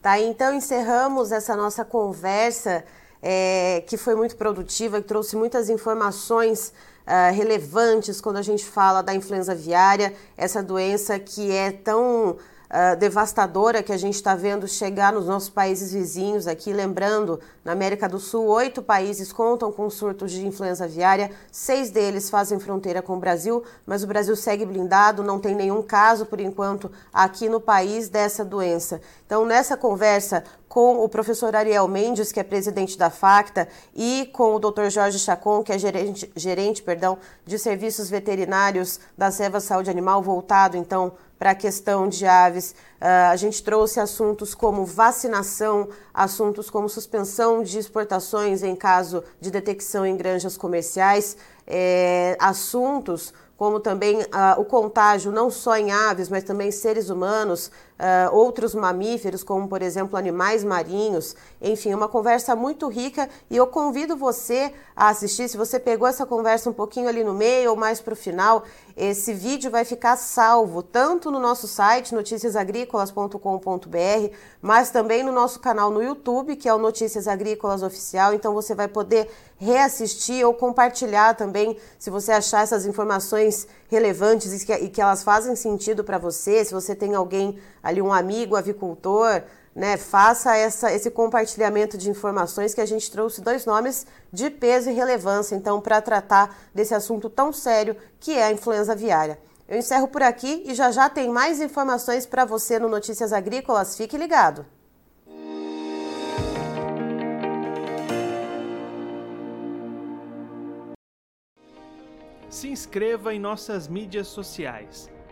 Tá, então encerramos essa nossa conversa é, que foi muito produtiva, que trouxe muitas informações uh, relevantes quando a gente fala da influenza aviária, essa doença que é tão uh, devastadora que a gente está vendo chegar nos nossos países vizinhos aqui. Lembrando, na América do Sul, oito países contam com surtos de influenza aviária, seis deles fazem fronteira com o Brasil, mas o Brasil segue blindado, não tem nenhum caso, por enquanto, aqui no país dessa doença. Então, nessa conversa com o professor Ariel Mendes, que é presidente da FACTA, e com o Dr. Jorge Chacon, que é gerente, gerente perdão, de serviços veterinários da Seva Saúde Animal, voltado então para a questão de aves. Uh, a gente trouxe assuntos como vacinação, assuntos como suspensão de exportações em caso de detecção em granjas comerciais, é, assuntos como também uh, o contágio não só em aves, mas também seres humanos, uh, outros mamíferos, como por exemplo animais marinhos. Enfim, uma conversa muito rica e eu convido você a assistir. Se você pegou essa conversa um pouquinho ali no meio ou mais para o final, esse vídeo vai ficar salvo tanto no nosso site noticiasagricolas.com.br, mas também no nosso canal no YouTube, que é o Notícias Agrícolas Oficial. Então você vai poder reassistir ou compartilhar também, se você achar essas informações relevantes e que, e que elas fazem sentido para você, se você tem alguém ali, um amigo avicultor, né, faça essa, esse compartilhamento de informações que a gente trouxe dois nomes de peso e relevância, então, para tratar desse assunto tão sério que é a influenza aviária. Eu encerro por aqui e já já tem mais informações para você no Notícias Agrícolas. Fique ligado! Se inscreva em nossas mídias sociais.